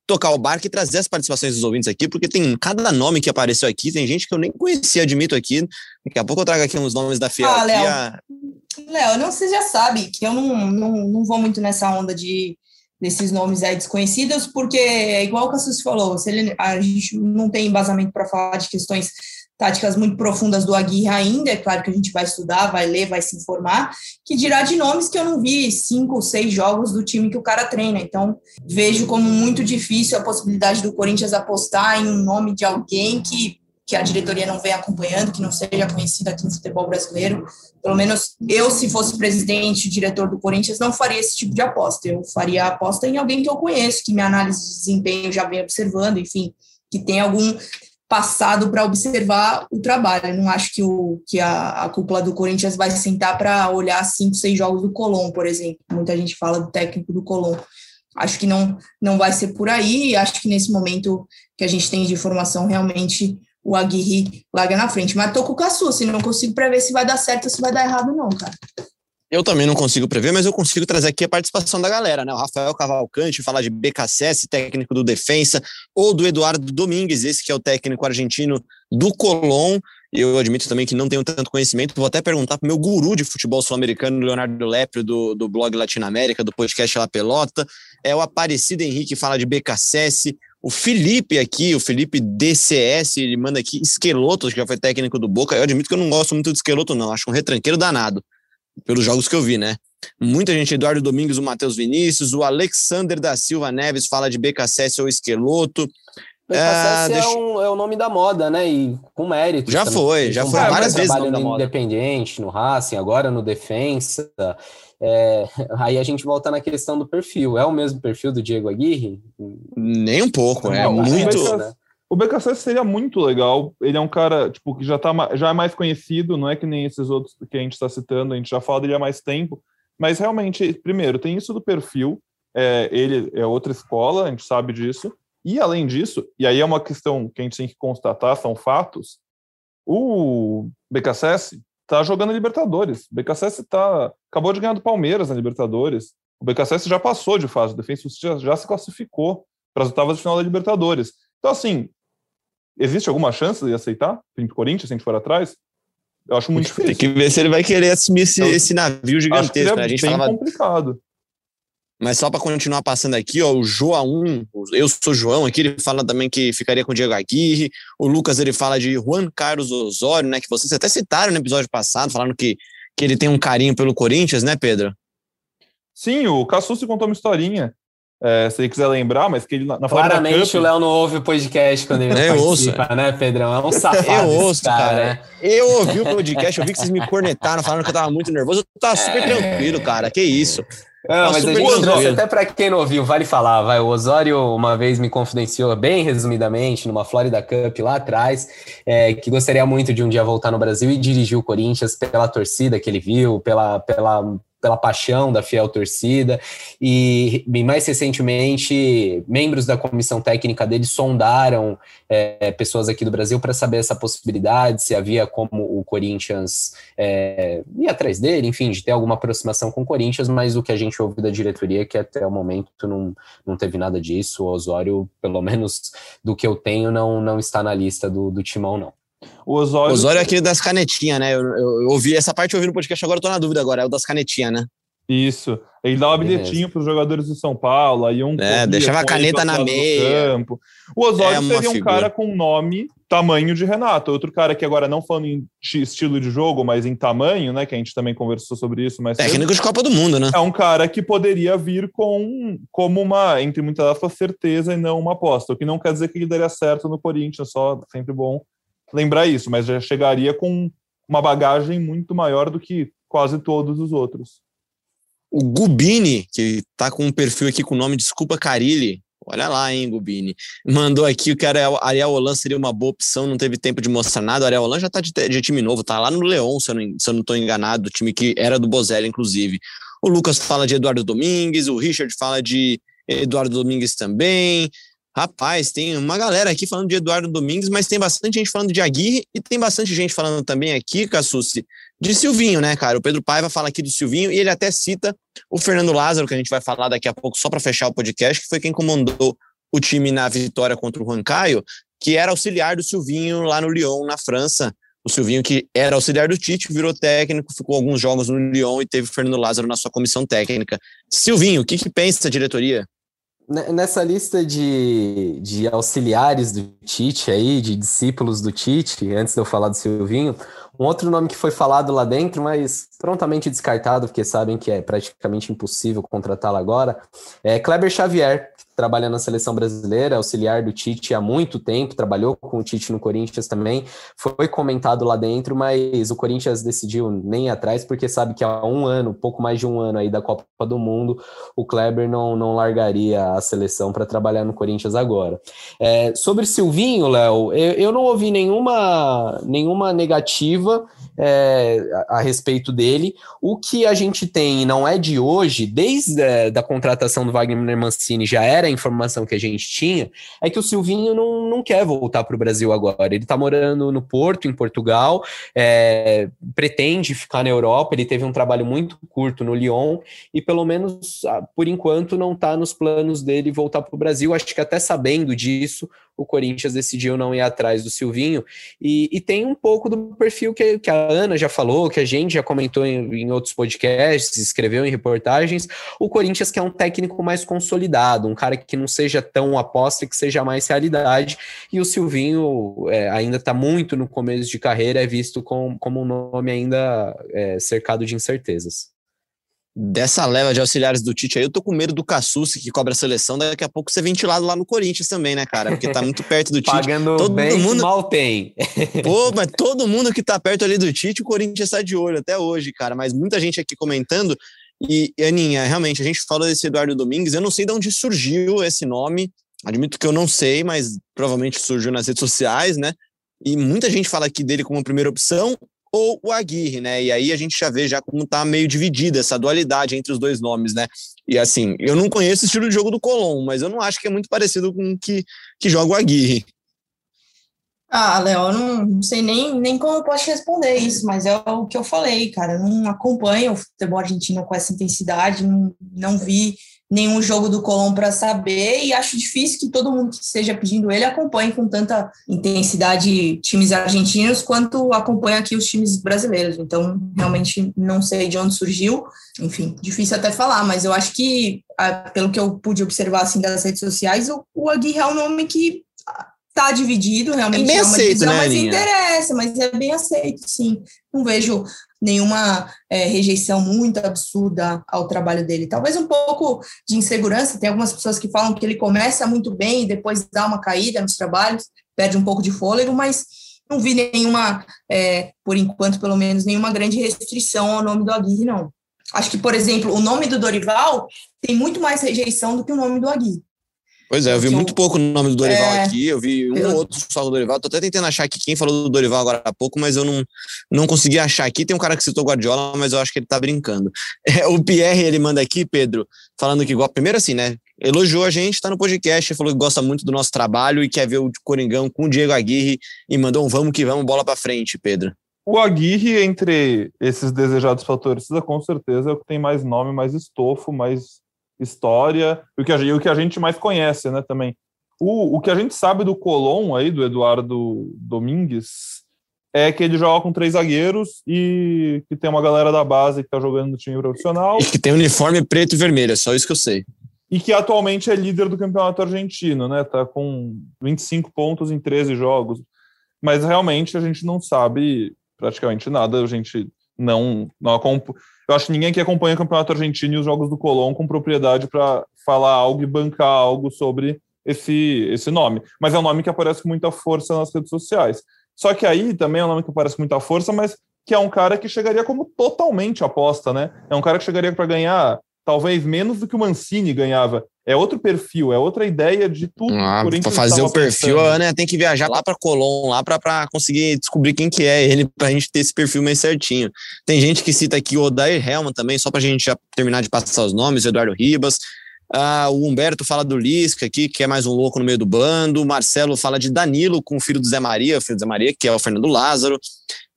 tocar o barco e trazer as participações dos ouvintes aqui, porque tem cada nome que apareceu aqui, tem gente que eu nem conhecia, admito aqui. Daqui a pouco eu trago aqui uns nomes da Fiel. Ah, Léo, a... Léo, não, você já sabe que eu não, não, não vou muito nessa onda de desses nomes aí desconhecidos, porque é igual o Cassus falou, se ele, a gente não tem embasamento para falar de questões táticas muito profundas do Aguirre ainda, é claro que a gente vai estudar, vai ler, vai se informar, que dirá de nomes que eu não vi cinco ou seis jogos do time que o cara treina. Então, vejo como muito difícil a possibilidade do Corinthians apostar em um nome de alguém que, que a diretoria não vem acompanhando, que não seja conhecido aqui no futebol brasileiro. Pelo menos eu, se fosse presidente, diretor do Corinthians, não faria esse tipo de aposta. Eu faria a aposta em alguém que eu conheço, que minha análise de desempenho já vem observando, enfim, que tem algum passado para observar o trabalho. Eu não acho que, o, que a, a cúpula do Corinthians vai sentar para olhar cinco, seis jogos do Colom, por exemplo. Muita gente fala do técnico do Colom. Acho que não, não vai ser por aí. Acho que nesse momento que a gente tem de informação, realmente o Aguirre larga na frente. Mas tô com o Caçu, se não consigo prever se vai dar certo ou se vai dar errado, não, cara. Eu também não consigo prever, mas eu consigo trazer aqui a participação da galera, né? O Rafael Cavalcante falar de BKSS, técnico do Defensa, ou do Eduardo Domingues, esse que é o técnico argentino do Colón. Eu admito também que não tenho tanto conhecimento. Vou até perguntar para o meu guru de futebol sul-americano, Leonardo Lepre, do, do blog Latinoamérica, do podcast La Pelota. É o Aparecido Henrique fala de BKSS. O Felipe aqui, o Felipe DCS, ele manda aqui Esqueloto, que já foi técnico do Boca. Eu admito que eu não gosto muito de Esqueloto, não. Acho um retranqueiro danado pelos jogos que eu vi, né? Muita gente, Eduardo Domingos, o Matheus Vinícius, o Alexander da Silva Neves fala de BKSS ou Esqueloto. BKSS é, deixa... é, um, é o nome da moda, né? E com mérito. Já também. foi, já foi várias vezes. Trabalho no Independente, no Racing, agora no Defensa. É, aí a gente volta na questão do perfil. É o mesmo perfil do Diego Aguirre? Nem um pouco, é muito. Né? O BKSS seria muito legal. Ele é um cara tipo, que já, tá, já é mais conhecido, não é que nem esses outros que a gente está citando, a gente já fala dele há mais tempo. Mas realmente, primeiro, tem isso do perfil. É, ele é outra escola, a gente sabe disso. E além disso, e aí é uma questão que a gente tem que constatar, são fatos. O BKSS está jogando Libertadores. O BKSS tá, acabou de ganhar do Palmeiras na Libertadores. O BKSS já passou de fase, o Defensa já, já se classificou para as oitavas de final da Libertadores. Então, assim, Existe alguma chance de aceitar o Corinthians se a gente for atrás? Eu acho muito difícil. Tem que ver se ele vai querer assumir esse, então, esse navio gigantesco. Né? A gente bem falava... complicado. Mas só para continuar passando aqui, ó, o João, eu sou João aqui, ele fala também que ficaria com o Diego Aguirre. O Lucas ele fala de Juan Carlos Osório, né? Que vocês até citaram no episódio passado, falando que, que ele tem um carinho pelo Corinthians, né, Pedro? Sim, o Cassucci contou uma historinha é, se ele quiser lembrar, mas que ele na, na Claramente Cup, o Léo não ouve o podcast quando ele eu participa, ouço. né, Pedrão? É um safado. Eu ouço, cara. cara. Né? Eu ouvi o podcast, eu vi que vocês me cornetaram, falando que eu tava muito nervoso. Eu tava super é. tranquilo, cara. Que isso. Não, mas a gente trouxe, até para quem não ouviu, vale falar, vai, o Osório uma vez me confidenciou bem resumidamente numa Florida Cup lá atrás, é, que gostaria muito de um dia voltar no Brasil e dirigir o Corinthians pela torcida que ele viu, pela, pela pela paixão da fiel torcida, e, e, mais recentemente, membros da comissão técnica dele sondaram é, pessoas aqui do Brasil para saber essa possibilidade, se havia como o Corinthians é, ir atrás dele, enfim, de ter alguma aproximação com o Corinthians, mas o que a gente ouviu da diretoria é que até o momento não, não teve nada disso, o Osório, pelo menos do que eu tenho, não, não está na lista do, do Timão, não. O Osório... o Osório é aquele das canetinhas, né? Eu, eu, eu, ouvi essa parte, eu ouvi no podcast, agora eu tô na dúvida agora. É o das canetinhas, né? Isso. Ele dava um bilhetinho para os jogadores do São Paulo, aí um. É, deixava a caneta na meia. Campo. O Osório é seria um figura. cara com nome, tamanho de Renato. Outro cara que agora não falando em estilo de jogo, mas em tamanho, né? Que a gente também conversou sobre isso. Mas Técnico de Copa do Mundo, né? É um cara que poderia vir com como uma, entre muitas aspas, certeza e não uma aposta. O que não quer dizer que ele daria certo no Corinthians, só sempre bom lembrar isso, mas já chegaria com uma bagagem muito maior do que quase todos os outros. O Gubini, que tá com um perfil aqui com o nome Desculpa Carilli, olha lá, hein, Gubini, mandou aqui que o Ariel Holan seria uma boa opção, não teve tempo de mostrar nada. O Ariel Holan já tá de, de, time novo, tá lá no Leão, se eu, não, se eu não tô enganado, time que era do Bozelli, inclusive. O Lucas fala de Eduardo Domingues, o Richard fala de Eduardo Domingues também. Rapaz, tem uma galera aqui falando de Eduardo Domingues, mas tem bastante gente falando de Aguirre e tem bastante gente falando também aqui, Cassucci, de Silvinho, né, cara? O Pedro Paiva fala aqui do Silvinho e ele até cita o Fernando Lázaro, que a gente vai falar daqui a pouco, só para fechar o podcast, que foi quem comandou o time na vitória contra o Juan Caio, que era auxiliar do Silvinho lá no Lyon, na França. O Silvinho, que era auxiliar do Tite, virou técnico, ficou alguns jogos no Lyon e teve o Fernando Lázaro na sua comissão técnica. Silvinho, o que, que pensa a diretoria? Nessa lista de, de auxiliares do Tite aí, de discípulos do Tite, antes de eu falar do Silvinho, um outro nome que foi falado lá dentro, mas prontamente descartado, porque sabem que é praticamente impossível contratá-lo agora, é Kleber Xavier, trabalha na seleção brasileira, auxiliar do Tite há muito tempo, trabalhou com o Tite no Corinthians também, foi comentado lá dentro, mas o Corinthians decidiu nem atrás, porque sabe que há um ano, pouco mais de um ano aí da Copa do Mundo, o Kleber não, não largaria a seleção para trabalhar no Corinthians agora. É, sobre Silvinho, Léo, eu, eu não ouvi nenhuma, nenhuma negativa é, a, a, respeito dele. O que a gente tem não é de hoje, desde a da contratação do Wagner Mancini já era a informação que a gente tinha, é que o Silvinho não, não quer voltar para o Brasil agora. Ele está morando no Porto, em Portugal, é, pretende ficar na Europa. Ele teve um trabalho muito curto no Lyon e, pelo menos por enquanto, não está nos planos dele voltar para o Brasil. Acho que até sabendo disso, o Corinthians decidiu não ir atrás do Silvinho. E, e tem um pouco do perfil que, que, a Ana já falou, que a gente já comentou em, em, outros podcasts, escreveu em reportagens. O Corinthians quer um técnico mais consolidado, um cara que não seja tão aposta e que seja mais realidade. E o Silvinho é, ainda está muito no começo de carreira, é visto com, como um nome ainda é, cercado de incertezas dessa leva de auxiliares do Tite aí, eu tô com medo do Cassucci, que cobra a seleção, daqui a pouco ser ventilado lá no Corinthians também, né, cara? Porque tá muito perto do Tite. Pagando todo bem, mundo mal tem. Pô, mas todo mundo que tá perto ali do Tite, o Corinthians está de olho até hoje, cara. Mas muita gente aqui comentando. E, Aninha, realmente, a gente fala desse Eduardo Domingues, eu não sei de onde surgiu esse nome, admito que eu não sei, mas provavelmente surgiu nas redes sociais, né? E muita gente fala aqui dele como primeira opção, ou o Aguirre, né? E aí a gente já vê já como tá meio dividida essa dualidade entre os dois nomes, né? E assim, eu não conheço o estilo de jogo do Colom, mas eu não acho que é muito parecido com o que, que joga o Aguirre. Ah, Léo, não sei nem, nem como eu posso responder isso, mas é o que eu falei, cara. Eu não acompanho o futebol argentino com essa intensidade, não, não vi nenhum jogo do Colom para saber e acho difícil que todo mundo que esteja pedindo ele acompanhe com tanta intensidade times argentinos quanto acompanha aqui os times brasileiros. Então, realmente não sei de onde surgiu. Enfim, difícil até falar, mas eu acho que, pelo que eu pude observar assim das redes sociais, o, o Aguirre é um nome que está dividido, realmente é, bem é aceito, divisão, né, mas interessa, mas é bem aceito, sim. Não vejo nenhuma é, rejeição muito absurda ao trabalho dele. Talvez um pouco de insegurança, tem algumas pessoas que falam que ele começa muito bem e depois dá uma caída nos trabalhos, perde um pouco de fôlego, mas não vi nenhuma, é, por enquanto, pelo menos, nenhuma grande restrição ao nome do Aguirre, não. Acho que, por exemplo, o nome do Dorival tem muito mais rejeição do que o nome do Aguirre. Pois é, eu vi muito pouco o nome do Dorival é, aqui, eu vi um ou outro só do Dorival, tô até tentando achar aqui quem falou do Dorival agora há pouco, mas eu não, não consegui achar aqui. Tem um cara que citou Guardiola, mas eu acho que ele tá brincando. É, o Pierre, ele manda aqui, Pedro, falando que igual, primeiro assim, né, elogiou a gente, tá no podcast, falou que gosta muito do nosso trabalho e quer ver o Coringão com o Diego Aguirre e mandou um vamos que vamos, bola para frente, Pedro. O Aguirre, entre esses desejados torcida, com certeza é o que tem mais nome, mais estofo, mais história, e o que a, e o que a gente mais conhece, né, também. O, o que a gente sabe do Colom aí, do Eduardo Domingues, é que ele joga com três zagueiros e que tem uma galera da base que tá jogando no time profissional. E que tem uniforme preto e vermelho, é só isso que eu sei. E que atualmente é líder do campeonato argentino, né? Tá com 25 pontos em 13 jogos. Mas realmente a gente não sabe praticamente nada, a gente não, não acompanha. Eu acho que ninguém que acompanha o campeonato argentino e os jogos do Colón com propriedade para falar algo e bancar algo sobre esse, esse nome. Mas é um nome que aparece com muita força nas redes sociais. Só que aí também é um nome que aparece com muita força, mas que é um cara que chegaria como totalmente aposta, né? É um cara que chegaria para ganhar talvez menos do que o Mancini ganhava. É outro perfil, é outra ideia de tudo. Ah, para fazer o perfil, pensando. Ana tem que viajar lá para Colón, lá para conseguir descobrir quem que é ele, para a gente ter esse perfil mais certinho. Tem gente que cita aqui o Odair Helman também, só para a gente já terminar de passar os nomes, Eduardo Ribas. Ah, o Humberto fala do Lisca aqui, que é mais um louco no meio do bando. O Marcelo fala de Danilo com o filho do Zé Maria, o filho do Zé Maria, que é o Fernando Lázaro.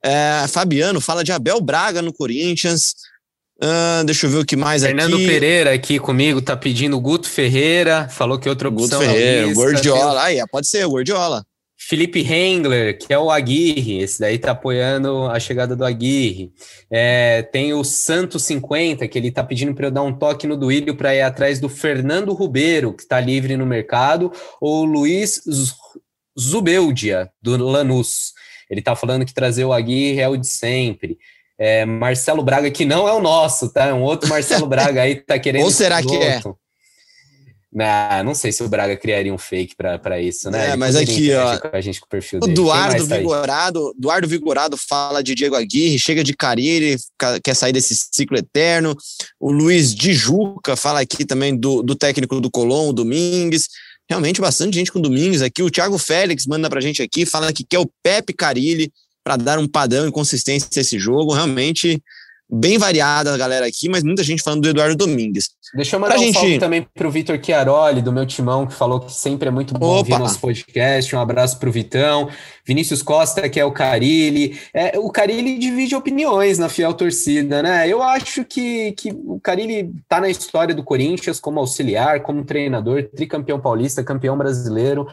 É, Fabiano fala de Abel Braga no Corinthians. Ah, deixa eu ver o que mais Fernando aqui. Pereira aqui comigo tá pedindo Guto Ferreira, falou que outra opção Guto Ferreira, lista, Gordiola, aí pode ser, o Gordiola. Felipe Hengler, que é o Aguirre, esse daí tá apoiando a chegada do Aguirre. É, tem o Santo 50, que ele tá pedindo para eu dar um toque no Duílio para ir atrás do Fernando Rubeiro, que está livre no mercado, ou Luiz Zubeldia, do Lanús. Ele tá falando que trazer o Aguirre é o de sempre. É, Marcelo Braga, que não é o nosso, tá? É um outro Marcelo Braga aí tá querendo. ou será que é? Nah, não sei se o Braga criaria um fake para isso, né? É, mas aqui, ó. A gente com o perfil o Duardo tá Vigorado, Duardo Vigorado fala de Diego Aguirre, chega de Carille, quer sair desse ciclo eterno. O Luiz Dijuca fala aqui também do, do técnico do Colom, o Domingues. Realmente bastante gente com Domingues aqui. O Thiago Félix manda pra gente aqui, fala que quer o Pepe Carilli para dar um padrão e consistência a esse jogo. Realmente bem variada a galera aqui, mas muita gente falando do Eduardo Domingues. Deixa eu mandar pra um gente... salve também para o Vitor Chiaroli, do meu timão, que falou que sempre é muito bom Opa. ouvir nosso podcast. Um abraço para o Vitão. Vinícius Costa, que é o Carilli. É, o Carilli divide opiniões na fiel torcida, né? Eu acho que, que o Carilli está na história do Corinthians como auxiliar, como treinador, tricampeão paulista, campeão brasileiro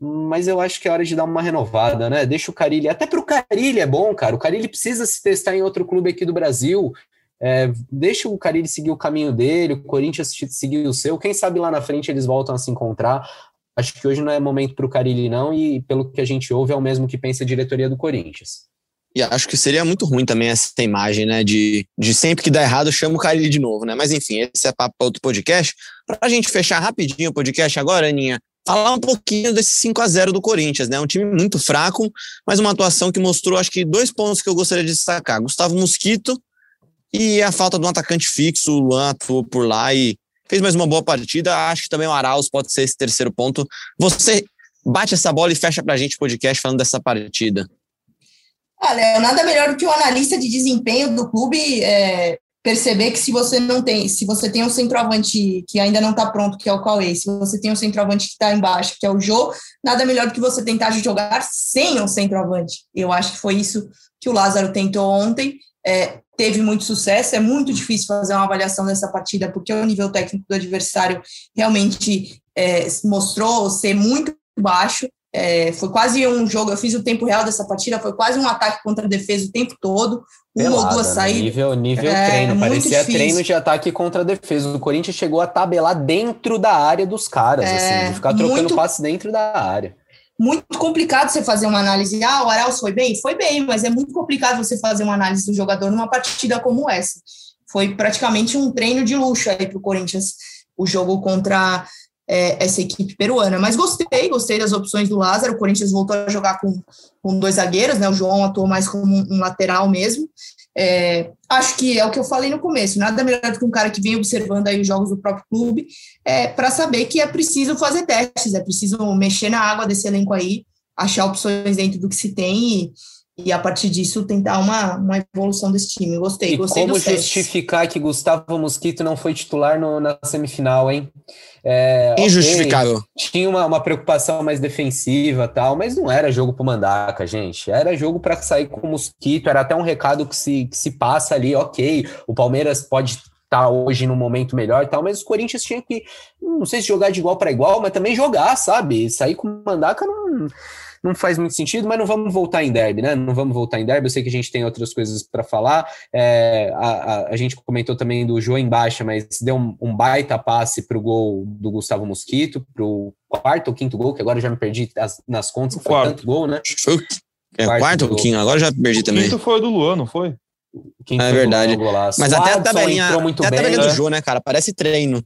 mas eu acho que é hora de dar uma renovada, né? Deixa o Carilli, até para o Carilli é bom, cara. O Carilli precisa se testar em outro clube aqui do Brasil. É, deixa o Carilli seguir o caminho dele, o Corinthians seguir o seu. Quem sabe lá na frente eles voltam a se encontrar. Acho que hoje não é momento para o Carilli, não, e pelo que a gente ouve, é o mesmo que pensa a diretoria do Corinthians. E acho que seria muito ruim também essa imagem, né? De, de sempre que dá errado, chama o Carilli de novo, né? Mas enfim, esse é papo para outro podcast. Para a gente fechar rapidinho o podcast agora, Aninha, falar um pouquinho desse 5 a 0 do Corinthians, né? Um time muito fraco, mas uma atuação que mostrou, acho que, dois pontos que eu gostaria de destacar: Gustavo Mosquito e a falta de um atacante fixo. O Luan atuou por lá e fez mais uma boa partida. Acho que também o Arauz pode ser esse terceiro ponto. Você bate essa bola e fecha pra gente o podcast falando dessa partida. Olha, nada melhor do que o analista de desempenho do clube é, perceber que se você não tem, se você tem um centroavante que ainda não está pronto, que é o Cauê, se você tem um centroavante que está embaixo, que é o Jô, nada melhor do que você tentar jogar sem um centroavante. Eu acho que foi isso que o Lázaro tentou ontem. É, teve muito sucesso, é muito difícil fazer uma avaliação dessa partida, porque o nível técnico do adversário realmente é, mostrou ser muito baixo. É, foi quase um jogo, eu fiz o tempo real dessa partida, foi quase um ataque contra a defesa o tempo todo, uma Pelada, ou duas né? saídas. Nível, nível é, treino, parecia difícil. treino de ataque contra a defesa. O Corinthians chegou a tabelar dentro da área dos caras, é, assim, de ficar trocando muito, passe dentro da área. Muito complicado você fazer uma análise. Ah, o Arauz foi bem? Foi bem, mas é muito complicado você fazer uma análise do jogador numa partida como essa. Foi praticamente um treino de luxo aí para o Corinthians, o jogo contra é, essa equipe peruana. Mas gostei, gostei das opções do Lázaro. O Corinthians voltou a jogar com, com dois zagueiros, né? O João atuou mais como um, um lateral mesmo. É, acho que é o que eu falei no começo, nada melhor do que um cara que vem observando aí os jogos do próprio clube, é, para saber que é preciso fazer testes, é preciso mexer na água desse elenco aí, achar opções dentro do que se tem e, e a partir disso tentar uma, uma evolução desse time. Gostei, e gostei como justificar que Gustavo Mosquito não foi titular no, na semifinal, hein? É, Injustificável. Okay, tinha uma, uma preocupação mais defensiva tal, mas não era jogo para Mandaca, gente. Era jogo para sair com o Mosquito. Era até um recado que se, que se passa ali, ok. O Palmeiras pode estar tá hoje num momento melhor e tal, mas os Corinthians tinham que, não sei se jogar de igual para igual, mas também jogar, sabe? Sair com o Mandaca não não faz muito sentido, mas não vamos voltar em derby, né? Não vamos voltar em derby. Eu sei que a gente tem outras coisas para falar. É, a, a, a, gente comentou também do João Baixa, mas deu um, um baita passe para o gol do Gustavo Mosquito, para o quarto ou quinto gol, que agora já me perdi as, nas contas, que foi quarto. tanto gol, né? Foi o é, quarto, quarto ou quinto, agora já perdi também. O quinto foi do Luan, não foi? é verdade. Mas até a tabelinha, até a tabelinha bem, do né? João, né, cara? Parece treino.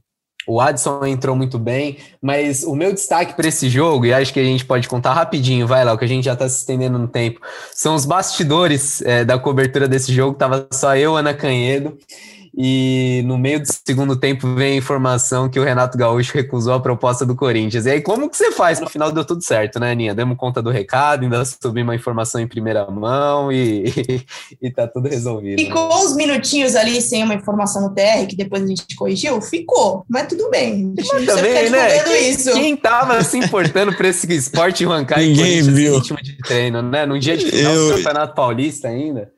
O Adson entrou muito bem, mas o meu destaque para esse jogo, e acho que a gente pode contar rapidinho, vai lá, que a gente já está se estendendo no tempo, são os bastidores é, da cobertura desse jogo. Tava só eu, Ana Canhedo, e no meio do segundo tempo vem a informação que o Renato Gaúcho recusou a proposta do Corinthians. E aí, como que você faz? No final deu tudo certo, né, Aninha? Demos conta do recado, ainda subi uma informação em primeira mão e, e, tá tudo resolvido. Ficou né? uns minutinhos ali sem uma informação no TR, que depois a gente corrigiu? Ficou, mas tudo bem. Mas também, né? Quem, isso. quem tava se importando para esse esporte arrancar Ninguém viu. ritmo de treino, né? Num dia de final eu... do Campeonato Paulista ainda.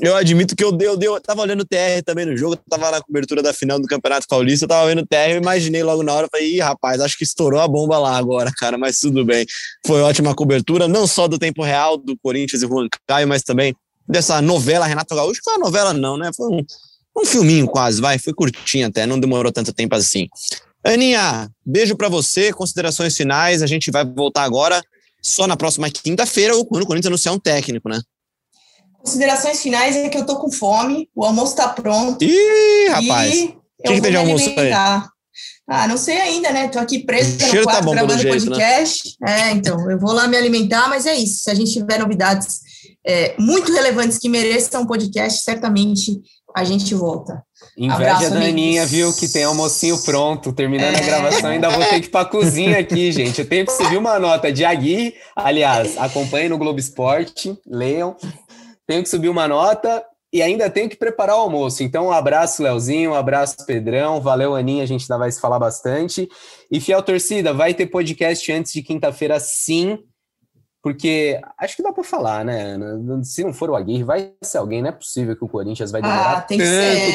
Eu admito que eu dei, eu eu tava olhando o TR também no jogo, tava na cobertura da final do Campeonato Paulista, eu tava vendo o TR, imaginei logo na hora, falei, ih, rapaz, acho que estourou a bomba lá agora, cara, mas tudo bem. Foi ótima cobertura, não só do tempo real do Corinthians e Juan Caio, mas também dessa novela Renato Gaúcho, foi uma novela não, né? Foi um, um filminho quase, vai, foi curtinho até, não demorou tanto tempo assim. Aninha, beijo para você, considerações finais, a gente vai voltar agora só na próxima quinta-feira, quando o Corinthians anunciar um técnico, né? Considerações finais é que eu tô com fome, o almoço tá pronto. Ih, rapaz! O que, que tem de almoço aí? Ah, não sei ainda, né? Tô aqui preso no tá quarto tá gravando jeito, né? podcast. Né? É, então, eu vou lá me alimentar, mas é isso. Se a gente tiver novidades é, muito relevantes que mereçam um podcast, certamente a gente volta. Inveja Abraço, da Aninha, viu, que tem almocinho pronto. Terminando é. a gravação, ainda vou ter que ir pra cozinha aqui, gente. Eu tenho que subir uma nota de Aguirre. Aliás, acompanhe no Globo Esporte, leiam tenho que subir uma nota e ainda tenho que preparar o almoço. Então, um abraço, Leozinho, um abraço, Pedrão. Valeu, Aninha, a gente ainda vai se falar bastante. E, fiel torcida, vai ter podcast antes de quinta-feira, sim porque acho que dá para falar, né? Se não for o Aguirre, vai ser alguém. Não é possível que o Corinthians vai demorar ah, tanto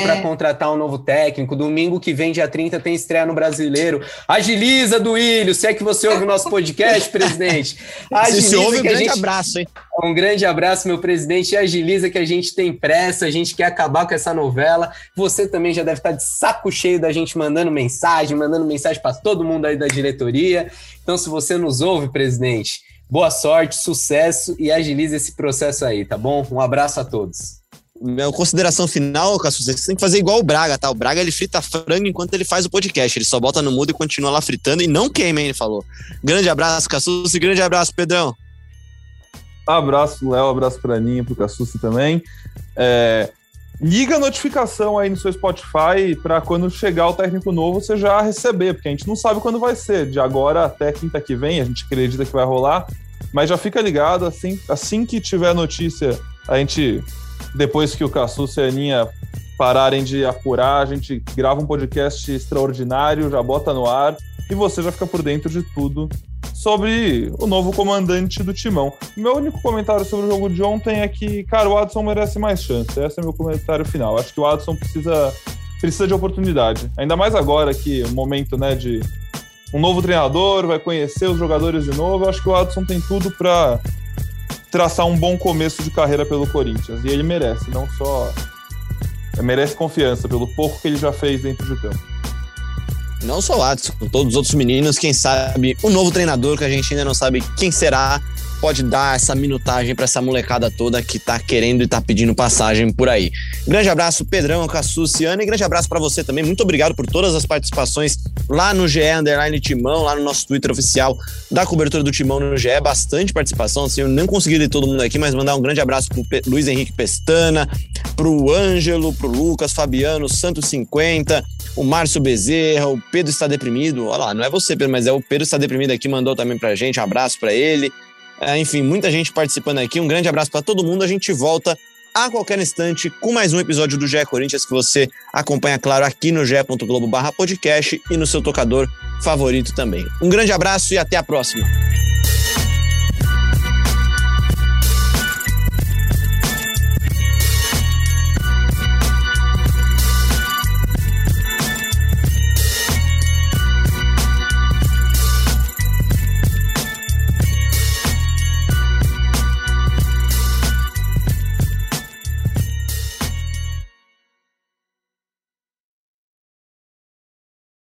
para contratar um novo técnico. Domingo que vem, dia 30, tem estreia no Brasileiro. Agiliza, Duílio, se é que você ouve o nosse podcast, presidente. Agiliza se ouve, um grande gente... abraço, hein? Um grande abraço, meu presidente. Agiliza que a gente tem pressa, a gente quer acabar com essa novela. Você também já deve estar de saco cheio da gente mandando mensagem, mandando mensagem para todo mundo aí da diretoria. Então, se você nos ouve, presidente, Boa sorte, sucesso e agilize esse processo aí, tá bom? Um abraço a todos. Minha consideração final, Cassus, você tem que fazer igual o Braga, tá? O Braga ele frita frango enquanto ele faz o podcast. Ele só bota no mudo e continua lá fritando e não queima, hein, ele falou. Grande abraço, Cassus, e grande abraço, Pedrão. Abraço, Léo, abraço pra Aninha, pro Cassus também. É, liga a notificação aí no seu Spotify para quando chegar o técnico novo você já receber, porque a gente não sabe quando vai ser. De agora até quinta que vem, a gente acredita que vai rolar, mas já fica ligado, assim, assim que tiver notícia, a gente, depois que o Cassus e a Aninha pararem de apurar, a gente grava um podcast extraordinário, já bota no ar e você já fica por dentro de tudo sobre o novo comandante do Timão. Meu único comentário sobre o jogo de ontem é que, cara, o Adson merece mais chance. Esse é meu comentário final. Acho que o Adson precisa, precisa de oportunidade. Ainda mais agora que o momento, né, de um novo treinador, vai conhecer os jogadores de novo. Acho que o Adson tem tudo para traçar um bom começo de carreira pelo Corinthians. E ele merece, não só. Merece confiança pelo pouco que ele já fez dentro de campo. Não só o Adson, todos os outros meninos, quem sabe o novo treinador que a gente ainda não sabe quem será, pode dar essa minutagem para essa molecada toda que tá querendo e tá pedindo passagem por aí. Grande abraço, Pedrão, Cassu, Ciano, e grande abraço para você também. Muito obrigado por todas as participações lá no GE Underline Timão, lá no nosso Twitter oficial da cobertura do Timão no GE. Bastante participação, assim, eu não consegui ler todo mundo aqui, mas mandar um grande abraço pro Luiz Henrique Pestana, pro Ângelo, pro Lucas, Fabiano, Santos 50, o Márcio Bezerra, o Pedro está deprimido. Olha lá, não é você, Pedro, mas é o Pedro está deprimido aqui, mandou também pra gente. Um abraço para ele. É, enfim, muita gente participando aqui. Um grande abraço para todo mundo. A gente volta a qualquer instante com mais um episódio do GE Corinthians que você acompanha, claro, aqui no ge.globo podcast e no seu tocador favorito também. Um grande abraço e até a próxima.